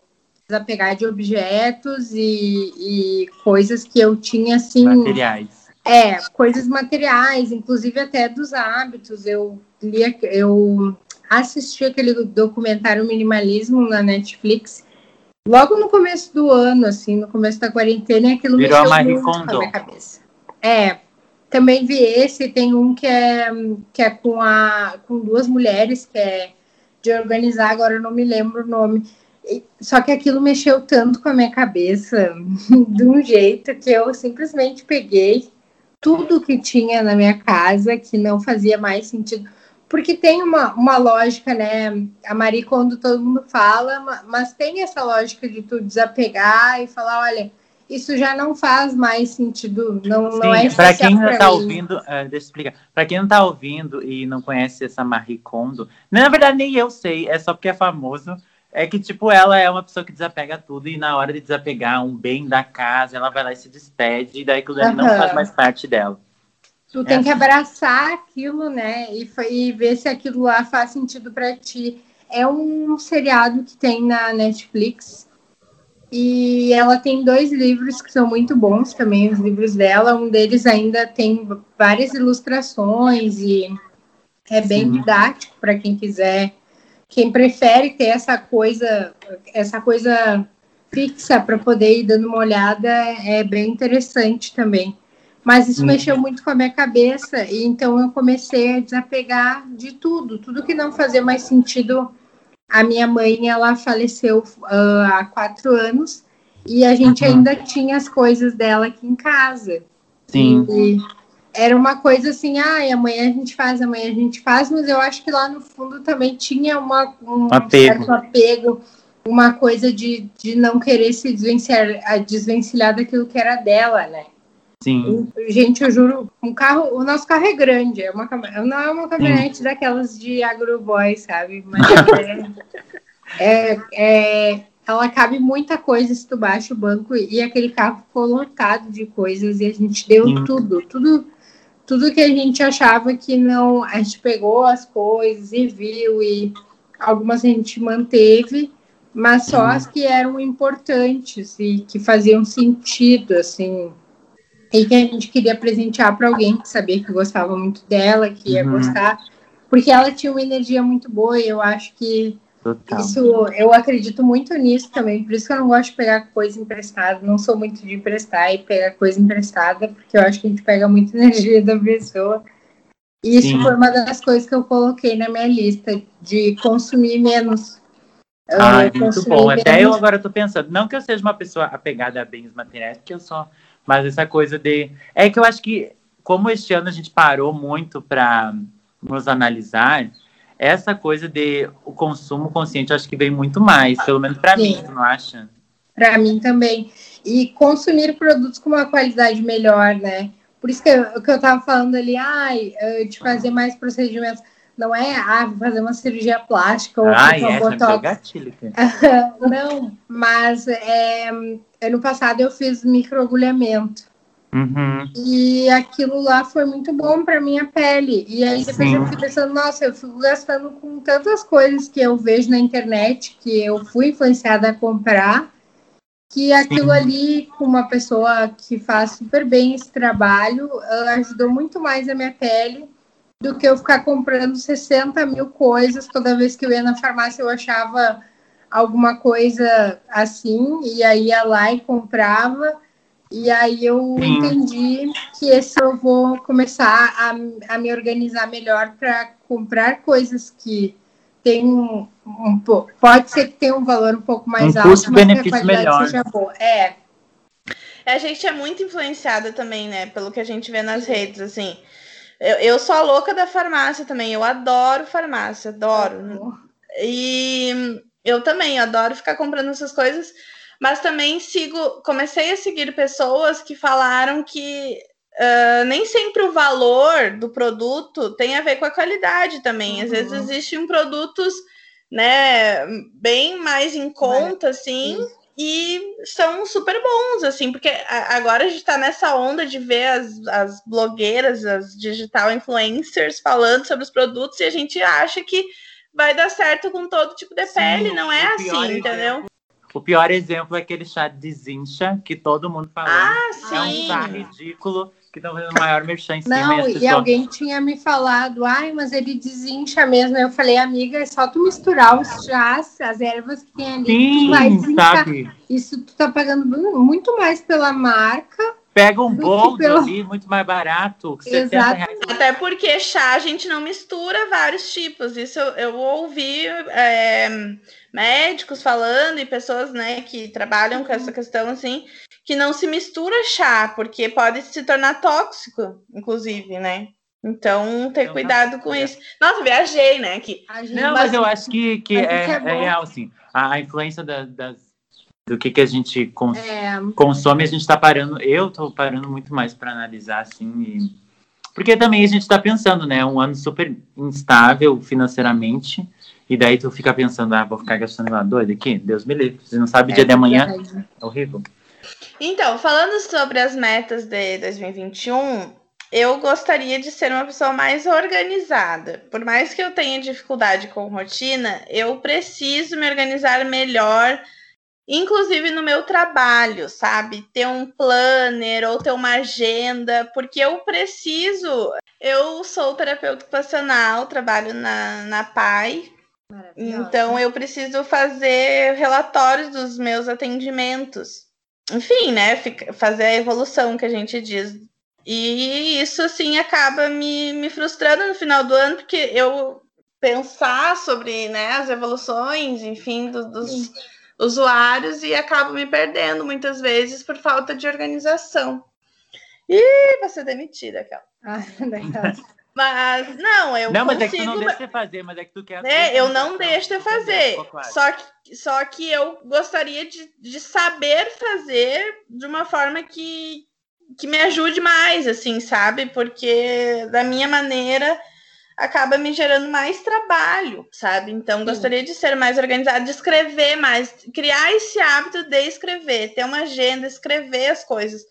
desapegar de objetos e, e coisas que eu tinha assim. Materiais É, coisas materiais, inclusive até dos hábitos. Eu eu assisti aquele documentário Minimalismo na Netflix logo no começo do ano, assim, no começo da quarentena, e aquilo Virou mexeu muito com Kondo. a minha cabeça. É, também vi esse, tem um que é, que é com, a, com duas mulheres, que é de organizar, agora eu não me lembro o nome. Só que aquilo mexeu tanto com a minha cabeça, de um jeito que eu simplesmente peguei tudo que tinha na minha casa que não fazia mais sentido. Porque tem uma, uma lógica, né? A Marie Kondo todo mundo fala, ma- mas tem essa lógica de tu desapegar e falar, olha, isso já não faz mais sentido, não, não é Sim, para quem não tá mim. ouvindo, eh, deixa eu explicar. Para quem não tá ouvindo e não conhece essa Marie Kondo, na verdade nem eu sei, é só porque é famoso. É que, tipo, ela é uma pessoa que desapega tudo e na hora de desapegar um bem da casa, ela vai lá e se despede, e daí aquilo dali não Aham. faz mais parte dela. Tu tem que abraçar aquilo, né? E, e ver se aquilo lá faz sentido pra ti. É um seriado que tem na Netflix. E ela tem dois livros que são muito bons também, os livros dela. Um deles ainda tem várias ilustrações e é bem Sim. didático para quem quiser, quem prefere ter essa coisa, essa coisa fixa para poder ir dando uma olhada, é bem interessante também. Mas isso Sim. mexeu muito com a minha cabeça, e então eu comecei a desapegar de tudo, tudo que não fazia mais sentido. A minha mãe, ela faleceu ah, há quatro anos, e a gente Uhum. ainda tinha as coisas dela aqui em casa. Sim. E era uma coisa assim, ai, amanhã a gente faz, amanhã a gente faz, mas eu acho que lá no fundo também tinha uma, um apego. certo apego, uma coisa de, de não querer se desvencilhar, a desvencilhar daquilo que era dela, né? Sim. Gente, eu juro, um carro, o nosso carro é grande, é uma, não é uma caminhonete daquelas de agroboy, sabe? Mas é, é, é- ela cabe muita coisa se tu baixa o banco e aquele carro ficou lotado de coisas e a gente deu Sim. tudo, tudo, tudo que a gente achava que não, a gente pegou as coisas e viu e algumas a gente manteve, mas só as que eram importantes e que faziam sentido, assim, e que a gente queria presentear para alguém que sabia que gostava muito dela, que ia Uhum. gostar, porque ela tinha uma energia muito boa e eu acho que Total. isso, eu acredito muito nisso também, por isso que eu não gosto de pegar coisa emprestada, não sou muito de emprestar e pegar coisa emprestada, porque eu acho que a gente pega muita energia da pessoa. E isso Sim. foi uma das coisas que eu coloquei na minha lista, de consumir menos. Ah, é muito bom. Até eu agora tô pensando, não que eu seja uma pessoa apegada a bens materiais, porque eu sou, mas essa coisa de. É que eu acho que, como este ano a gente parou muito para nos analisar, essa coisa de o consumo consciente eu acho que veio muito mais, pelo menos para mim, tu não acha? Para mim também. E consumir produtos com uma qualidade melhor, né? Por isso que eu, que eu tava falando ali, ai, eh, de fazer mais procedimentos. Não é, ah, fazer uma cirurgia plástica ou Ai, botar um essa botox. gatilho. Não, mas é, ano passado eu fiz microagulhamento. Uhum. E aquilo lá foi muito bom para minha pele. E aí depois Sim. eu fiquei pensando, nossa, eu fico gastando com tantas coisas que eu vejo na internet, que eu fui influenciada a comprar, que aquilo ali, com uma pessoa que faz super bem esse trabalho, ela ajudou muito mais a minha pele do que eu ficar comprando 60 mil coisas. Toda vez que eu ia na farmácia, eu achava alguma coisa assim, e aí ia lá e comprava. E aí eu Sim. entendi que esse eu vou começar a, a me organizar melhor para comprar coisas que tem um, um pouco. Pode ser que tenha um valor um pouco mais Um alto, mas que a qualidade melhor. seja boa. É, A gente é muito influenciada também, né? Pelo que a gente vê nas redes, assim. Eu, eu sou a louca da farmácia também. Eu adoro farmácia, adoro. E eu também adoro ficar comprando essas coisas, mas também sigo, comecei a seguir pessoas que falaram que ah, nem sempre o valor do produto tem a ver com a qualidade também. Às Uhum. vezes existem produtos, né, bem mais em conta, assim, isso. E são super bons, assim, porque agora a gente tá nessa onda de ver as, as blogueiras, as digital influencers falando sobre os produtos e a gente acha que vai dar certo com todo tipo de Sim, pele. Não é assim, exemplo- entendeu? O pior exemplo é aquele chá de zincha que todo mundo fala. Ah, É um sim. chá ridículo que estão fazendo maior merchan em cima. Não, e pessoas- alguém tinha me falado, ai, mas ele desincha mesmo. Eu falei, amiga, é só tu misturar os chás, as ervas que tem ali, tu vai Sim, desinchar. sabe? Isso tu tá pagando muito mais pela marca. Pega um boldo pelo- ali, muito mais barato. 70 Exato. Até porque chá a gente não mistura vários tipos. Isso eu, eu ouvi é, médicos falando e pessoas né, que trabalham com essa questão assim, que não se mistura chá, porque pode se tornar tóxico, inclusive, né? Então, ter Então, cuidado com isso. Nossa, viajei, né? Gente Não, mas eu acho que, que mas é, é é real, assim. A, a influência da- das, do que, que a gente cons- É, consome, a gente tá parando. Eu tô parando muito mais para analisar, assim. e- Porque também a gente tá pensando, né? Um ano super instável financeiramente. E daí tu fica pensando, ah, vou ficar gastando lá doido aqui? Deus me livre. Você não sabe o dia é de amanhã. É horrível. Então, falando sobre as metas de 2021, eu gostaria de ser uma pessoa mais organizada. Por mais que eu tenha dificuldade com rotina, eu preciso me organizar melhor, inclusive no meu trabalho, sabe? Ter um planner ou ter uma agenda, porque eu preciso. Eu sou terapeuta ocupacional, trabalho na, na PAI, então eu preciso fazer relatórios dos meus atendimentos. Enfim, né? fica- fazer a evolução que a gente diz. E isso, assim, acaba me, me frustrando no final do ano, porque eu pensar sobre né, as evoluções, enfim, do- dos usuários e acabo me perdendo muitas vezes por falta de organização. Ih, vai ser demitida, aquela. Ah, Mas, não, eu não, mas é consigo... que tu não deixa você fazer, mas é que tu quer. né? Eu não deixo de fazer. Só que, só que eu gostaria de, de saber fazer de uma forma que, que me ajude mais, assim, sabe? Porque da minha maneira acaba me gerando mais trabalho, sabe? Então Sim. gostaria de ser mais organizada, de escrever mais, criar esse hábito de escrever, ter uma agenda, escrever as coisas.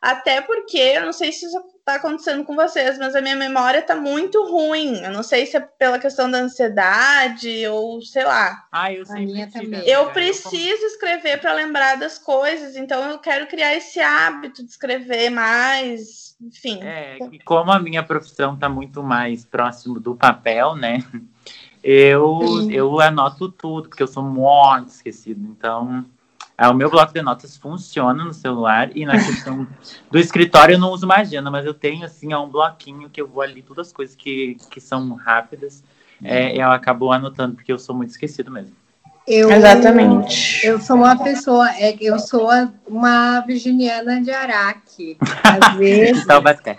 Até porque, eu não sei se isso está acontecendo com vocês, mas a minha memória está muito ruim. Eu não sei se é pela questão da ansiedade ou sei lá. Ah, eu sempre minha também. Eu preciso escrever para lembrar das coisas, então eu quero criar esse hábito de escrever mais, enfim. É, que como a minha profissão está muito mais próximo do papel, né? Eu, eu anoto tudo, porque eu sou muito esquecido. Então, é, o meu bloco de notas funciona no celular e na questão do escritório eu não uso mais agenda, mas eu tenho assim, é um bloquinho que eu vou ali, todas as coisas que, que são rápidas, é, eu acabo anotando, porque eu sou muito esquecido mesmo. Eu, Exatamente. Eu sou uma pessoa, é, eu sou uma virginiana de Araque. Às vezes. Taubaté.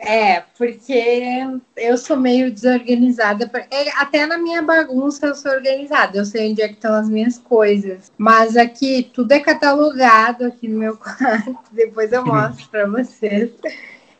É, porque eu sou meio desorganizada. É, Até na minha bagunça eu sou organizada. Eu sei onde é que estão as minhas coisas. Mas aqui tudo é catalogado aqui no meu quarto. Depois eu mostro para vocês.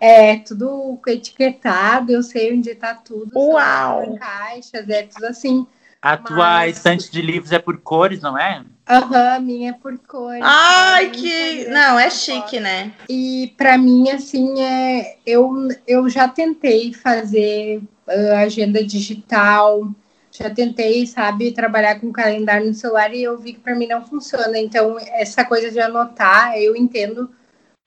É tudo etiquetado. Eu sei onde está tudo. Uau! as caixas, é tudo assim. A tua Mas- estante de livros é por cores, não é? Aham, a minha é por cores. Ai, que. Instagram, Não, é chique, né? E para mim, assim, é, eu, eu já tentei fazer ah, agenda digital, já tentei, sabe, trabalhar com calendário no celular e eu vi que para mim não funciona. Então, essa coisa de anotar, eu entendo,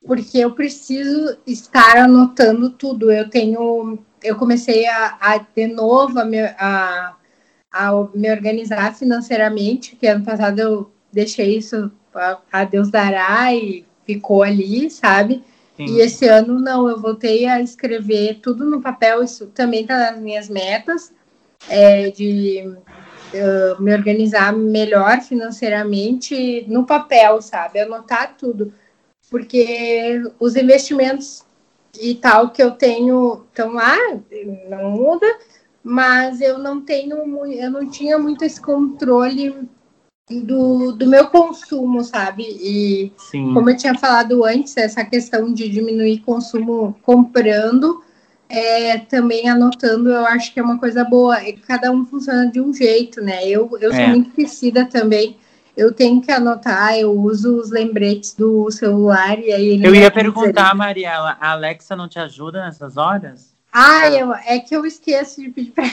porque eu preciso estar anotando tudo. Eu tenho, eu comecei a, a de novo a me, a, a me organizar financeiramente, que ano passado eu deixei isso a, Deus dará e ficou ali, sabe? Sim. E esse ano não, eu voltei a escrever tudo no papel, isso também está nas minhas metas, é, de eh, me organizar melhor financeiramente no papel, sabe? Anotar tudo. Porque os investimentos e tal que eu tenho estão lá, não muda, mas eu não tenho, eu não tinha muito esse controle do, do meu consumo, sabe? E Sim. como eu tinha falado antes, essa questão de diminuir consumo comprando, é, também anotando, eu acho que é uma coisa boa. E cada um funciona de um jeito, né? Eu, eu sou É. muito esquecida também. Eu tenho que anotar, eu uso os lembretes do celular e aí ele Eu ia perguntar, Mariela, a Alexa não te ajuda nessas horas? Ah, eu, é que eu esqueço de pedir pra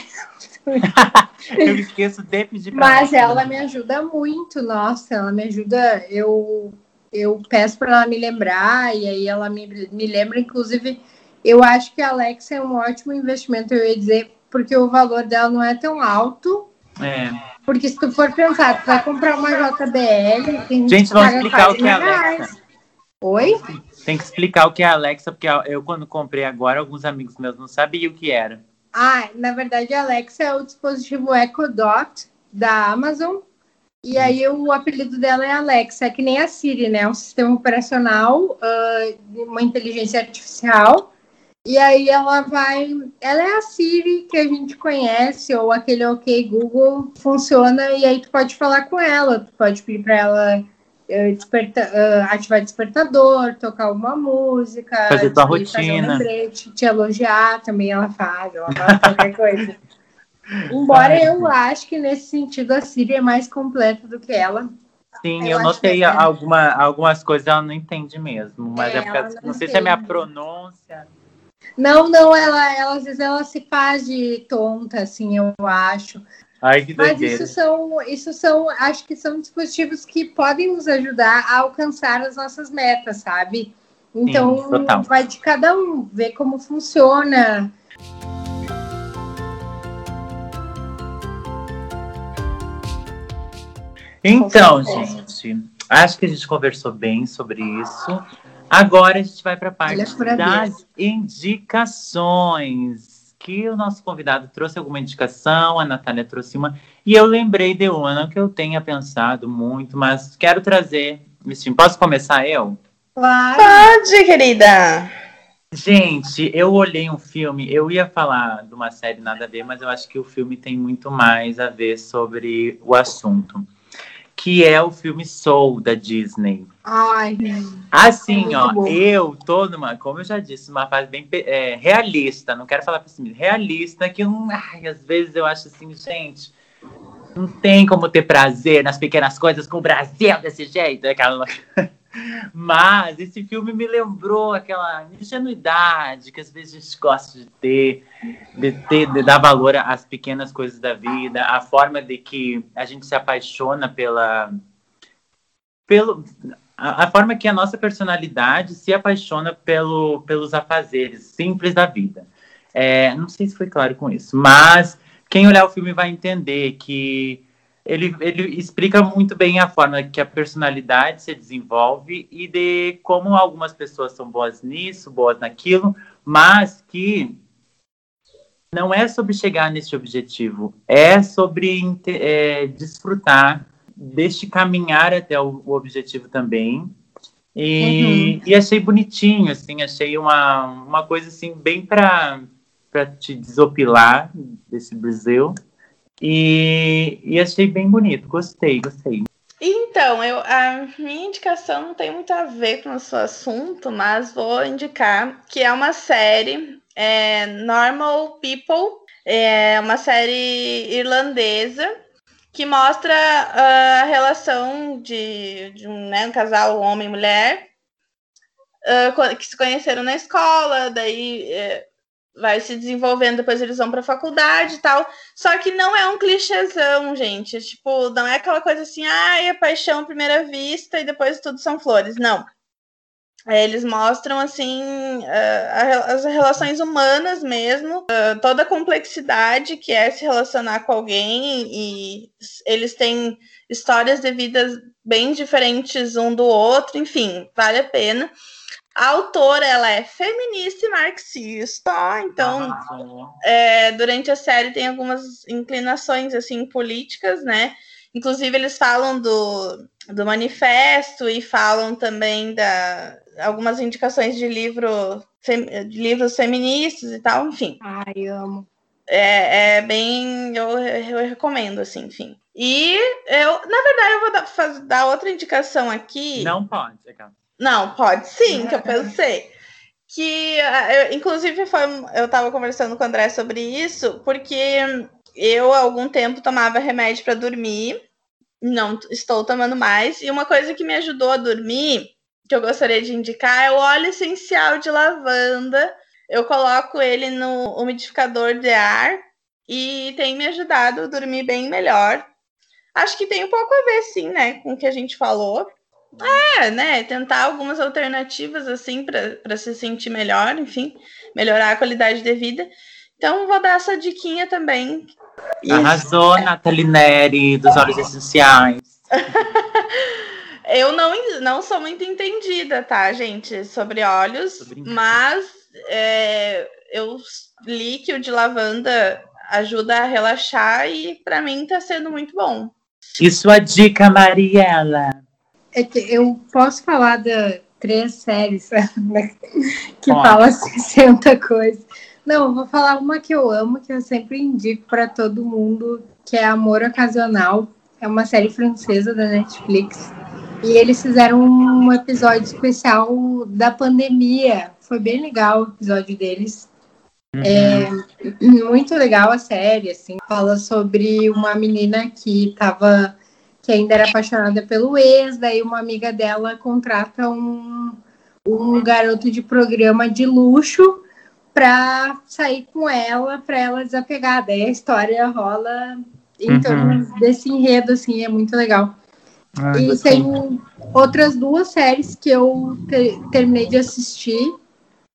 Eu esqueço de pedir pra Mas Alexa. ela me ajuda muito, nossa, ela me ajuda. Eu eu peço para ela me lembrar, e aí ela me, me lembra, inclusive, eu acho que a Alexa é um ótimo investimento, eu ia dizer, porque o valor dela não é tão alto. É. Porque se tu for pensar, tu vai comprar uma JBL, tem Gente, vamos explicar o que é Alexa. Oi? Tem que explicar o que é Alexa, porque eu, quando comprei agora, alguns amigos meus não sabiam o que era. Ah, na verdade, a Alexa é o dispositivo Echo Dot da Amazon. E aí o apelido dela é Alexa, é que nem a Siri, né? É um sistema operacional, uh, uma inteligência artificial. E aí ela vai. Ela é a Siri que a gente conhece, ou aquele OK Google funciona, e aí tu pode falar com ela, tu pode pedir para ela desperta, uh, ativar despertador, tocar uma música, fazer tua rotina, um lembrete, te elogiar também ela faz, ela faz qualquer coisa. Embora eu acho que nesse sentido a Siri é mais completa do que ela. Sim, eu, eu notei é. alguma, algumas coisas ela não entende mesmo, mas é, é porque não, não sei se é minha pronúncia. Não, não, ela, ela às vezes ela se faz de tonta, assim, eu acho. Ai, que Mas isso são, isso são, acho que são dispositivos que podem nos ajudar a alcançar as nossas metas, sabe? Então, Sim, vai de cada um, ver como funciona. Então, gente, acho que a gente conversou bem sobre isso. Agora a gente vai para a parte das indicações. Que o nosso convidado trouxe alguma indicação, a Natália trouxe uma. E eu lembrei de uma, não que eu tenha pensado muito, mas quero trazer. Posso começar eu? Claro. Pode, querida. Gente, eu olhei um filme, eu ia falar de uma série nada a ver, mas eu acho que o filme tem muito mais a ver sobre o assunto que é o filme Soul da Disney. Ai, assim, é ó, bom. eu tô numa, como eu já disse, uma fase bem é, realista, não quero falar pessimista, realista, que eu, ai, às vezes eu acho assim, gente, não tem como ter prazer nas pequenas coisas com o Brasil desse jeito, aquela Mas esse filme me lembrou aquela ingenuidade que às vezes a gente gosta de ter, de ter, de dar valor às pequenas coisas da vida, a forma de que a gente se apaixona pela, pelo, a, a forma que a nossa personalidade se apaixona pelo, pelos afazeres simples da vida. É, não sei se foi claro com isso, mas quem olhar o filme vai entender que ele, ele explica muito bem a forma que a personalidade se desenvolve e de como algumas pessoas são boas nisso, boas naquilo, mas que não é sobre chegar nesse objetivo, é sobre é, desfrutar deste caminhar até o, o objetivo também. E, uhum. e, achei bonitinho, assim, achei uma, uma coisa assim bem para te desopilar desse Brasil. E, e achei bem bonito, gostei, gostei. Então, eu, a minha indicação não tem muito a ver com o seu assunto, mas vou indicar que é uma série é, Normal People, é uma série irlandesa que mostra uh, a relação de, de um, né, um, casal, homem e mulher, uh, que se conheceram na escola, daí uh, vai se desenvolvendo, depois eles vão pra faculdade e tal. Só que não é um clichêzão, gente. Tipo, não é aquela coisa assim, ai, ah, é paixão à primeira vista e depois tudo são flores. Não. É, eles mostram, assim, uh, as relações humanas mesmo, uh, toda a complexidade que é se relacionar com alguém, e eles têm histórias de vidas bem diferentes um do outro, enfim, vale a pena. A autora ela é feminista e marxista, então é, durante a série tem algumas inclinações assim políticas, né? Inclusive eles falam do, do manifesto e falam também da algumas indicações de livro de livros feministas e tal, enfim. Ai, amo. É, é bem, eu, eu recomendo, assim, enfim. E eu, na verdade, eu vou dar, fazer, dar outra indicação aqui. Não pode, cara. Não, pode sim, que eu pensei. Que, ah, eu, inclusive, foi, eu estava conversando com o André sobre isso, porque eu, há algum tempo, tomava remédio para dormir, não estou tomando mais, e uma coisa que me ajudou a dormir, que eu gostaria de indicar, é o óleo essencial de lavanda. Eu coloco ele no umidificador de ar e tem me ajudado a dormir bem melhor. Acho que tem um pouco a ver, sim, né, com o que a gente falou É, né? Tentar algumas alternativas assim para se sentir melhor, enfim, melhorar a qualidade de vida. Então vou dar essa diquinha também. Arrasou, Isso. Nathalie Neri, dos Olhos Essenciais. Eu não, não sou muito entendida, tá, gente, sobre olhos, mas é, eu li que o de lavanda ajuda a relaxar e para mim tá sendo muito bom. E sua dica, Mariela? É que eu posso falar de três séries né, que Pode. fala 60 coisas. Não, eu vou falar uma que eu amo, que eu sempre indico para todo mundo, que é Amor Ocasional. É uma série francesa da Netflix. E eles fizeram um episódio especial da pandemia. Foi bem legal o episódio deles. Uhum. É muito legal a série, assim. Fala sobre uma menina que tava que ainda era apaixonada pelo ex, daí uma amiga dela contrata um, um garoto de programa de luxo para sair com ela, para ela desapegar. Daí a história rola em uhum. torno desse enredo, assim, é muito legal. Ah, e tem outras duas séries que eu te terminei de assistir.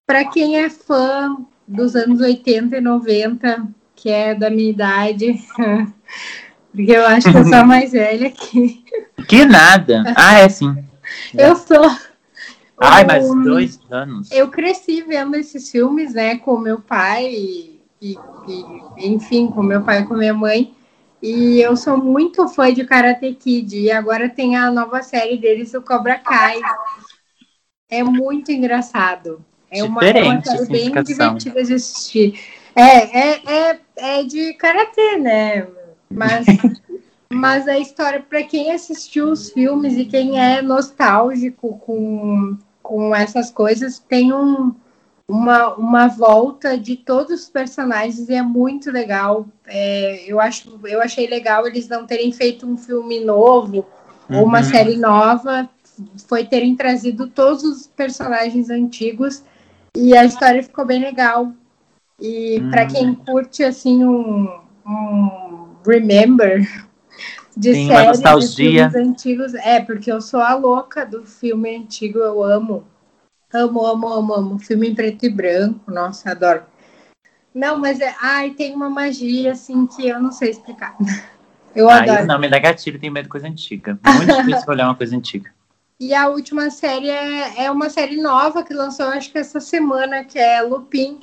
Para quem é fã dos anos 80 e 90, que é da minha idade, porque eu acho que eu sou a mais velha aqui. Que nada! Ah, é sim. Eu sou. Ai, mas dois anos. Eu cresci vendo esses filmes, né, com meu pai, e, e, e enfim, com meu pai e com minha mãe. E eu sou muito fã de Karate Kid. E agora tem a nova série deles, o Cobra Kai. É muito engraçado. É uma, uma série bem divertida de assistir. É, é, é, é de Karate, né? Mas, mas a história, para quem assistiu os filmes e quem é nostálgico com, com essas coisas, tem um uma, uma volta de todos os personagens e é muito legal. É, eu, acho, eu achei legal eles não terem feito um filme novo uhum. ou uma uhum. série nova, foi terem trazido todos os personagens antigos e a história ficou bem legal. E uhum. para quem curte assim um, um remember de Sim, séries de filmes antigos, é porque eu sou a louca do filme antigo, eu amo. Amo, amo, amo, amo. Filme em preto e branco, nossa, adoro. Não, mas é, ai, tem uma magia assim que eu não sei explicar. Eu ai, adoro. Não, me dá gatilho, tenho medo de coisa antiga. Muito difícil olhar uma coisa antiga. E a última série é, é uma série nova que lançou, acho que essa semana, que é Lupin.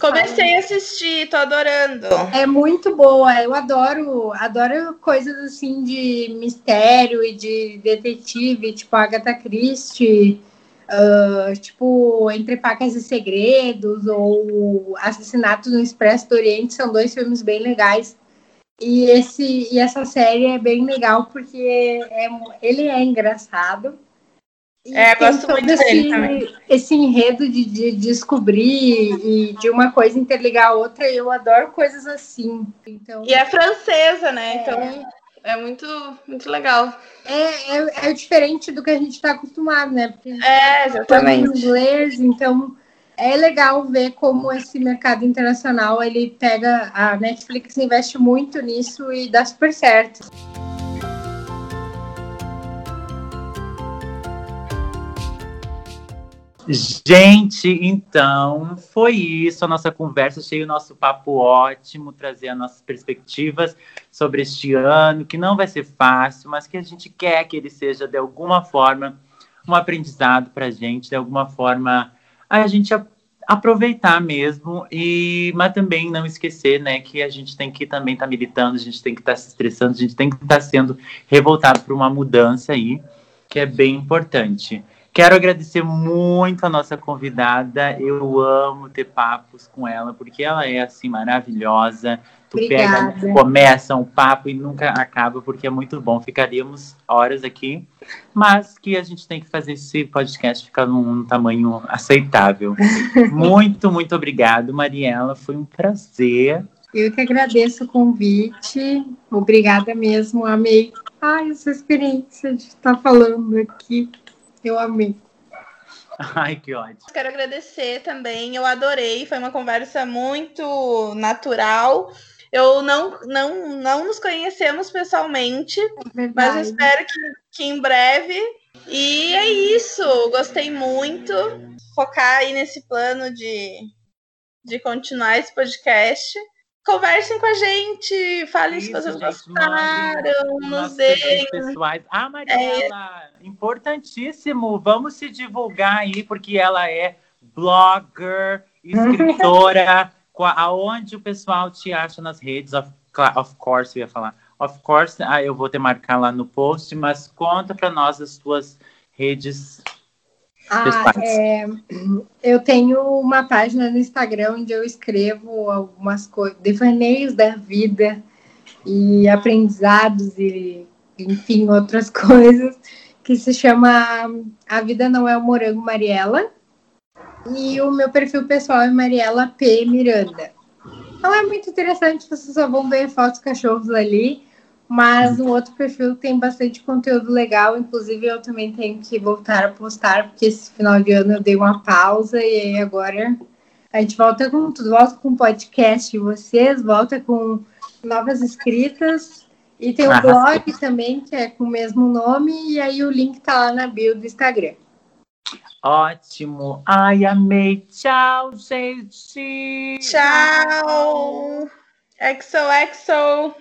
Comecei a assistir, tô adorando. É muito boa, eu adoro, adoro coisas assim de mistério e de detetive, tipo Agatha Christie, Uh, tipo, Entre Facas e Segredos ou Assassinatos no Expresso do Oriente são dois filmes bem legais. E, esse, e essa série é bem legal porque é, é ele é engraçado. E é, gosto muito esse, dele também. Esse enredo de, de, descobrir e de uma coisa interligar a outra, eu adoro coisas assim. Então, e é francesa, né? É. Então é muito, muito legal. É, é, é diferente do que a gente está acostumado, né? Porque é, exatamente. Em inglês, então é legal ver como esse mercado internacional ele pega. A Netflix investe muito nisso e dá super certo. Gente, então foi isso a nossa conversa. Achei o nosso papo ótimo, trazer as nossas perspectivas sobre este ano, que não vai ser fácil, mas que a gente quer que ele seja de alguma forma um aprendizado para a gente, de alguma forma a gente aproveitar mesmo e mas também não esquecer né que a gente tem que também estar tá militando a gente tem que estar tá se estressando a gente tem que estar tá sendo revoltado por uma mudança aí que é bem importante Quero agradecer muito a nossa convidada. Eu amo ter papos com ela, porque ela é assim maravilhosa. Tu Obrigada. pega, começa um papo e nunca acaba, porque é muito bom. Ficaríamos horas aqui, mas que a gente tem que fazer esse podcast ficar num, num tamanho aceitável. muito, muito obrigado, Mariela. Foi um prazer. Eu que agradeço o convite. Obrigada mesmo. Amei. Ai, essa experiência de estar falando aqui. Eu amei. Ai, que ótimo. Quero agradecer também, eu adorei, foi uma conversa muito natural. Eu não, não, não nos conhecemos pessoalmente, É mas eu espero que, que em breve. E é isso. Gostei muito. Focar aí nesse plano de, de continuar esse podcast. Conversem com a gente, falem se Isso, vocês gente, gostaram, nos deem. pessoais. Ah, Mariela, importantíssimo. Vamos se divulgar aí, porque ela é blogger, escritora. Aonde o pessoal te acha nas redes? Of, of course, eu ia falar. Of course, ah, eu vou te marcar lá no post, mas conta para nós as tuas redes. Ah, é, eu tenho uma página no Instagram onde eu escrevo algumas coisas, devaneios da vida e aprendizados e, enfim, outras coisas, que se chama A Vida Não é o Morango Mariela. E o meu perfil pessoal é Mariela P. Miranda. Não é muito interessante, vocês só vão ver fotos cachorros ali, mas no outro perfil tem bastante conteúdo legal. Inclusive, eu também tenho que voltar a postar, porque esse final de ano eu dei uma pausa e aí agora a gente volta com tudo, volta com podcast de vocês, volta com novas escritas. E tem o Ah, blog também, que é com o mesmo nome, e aí o link tá lá na bio do Instagram. Ótimo. Ai, amei. Tchau, gente. Tchau! XOXO!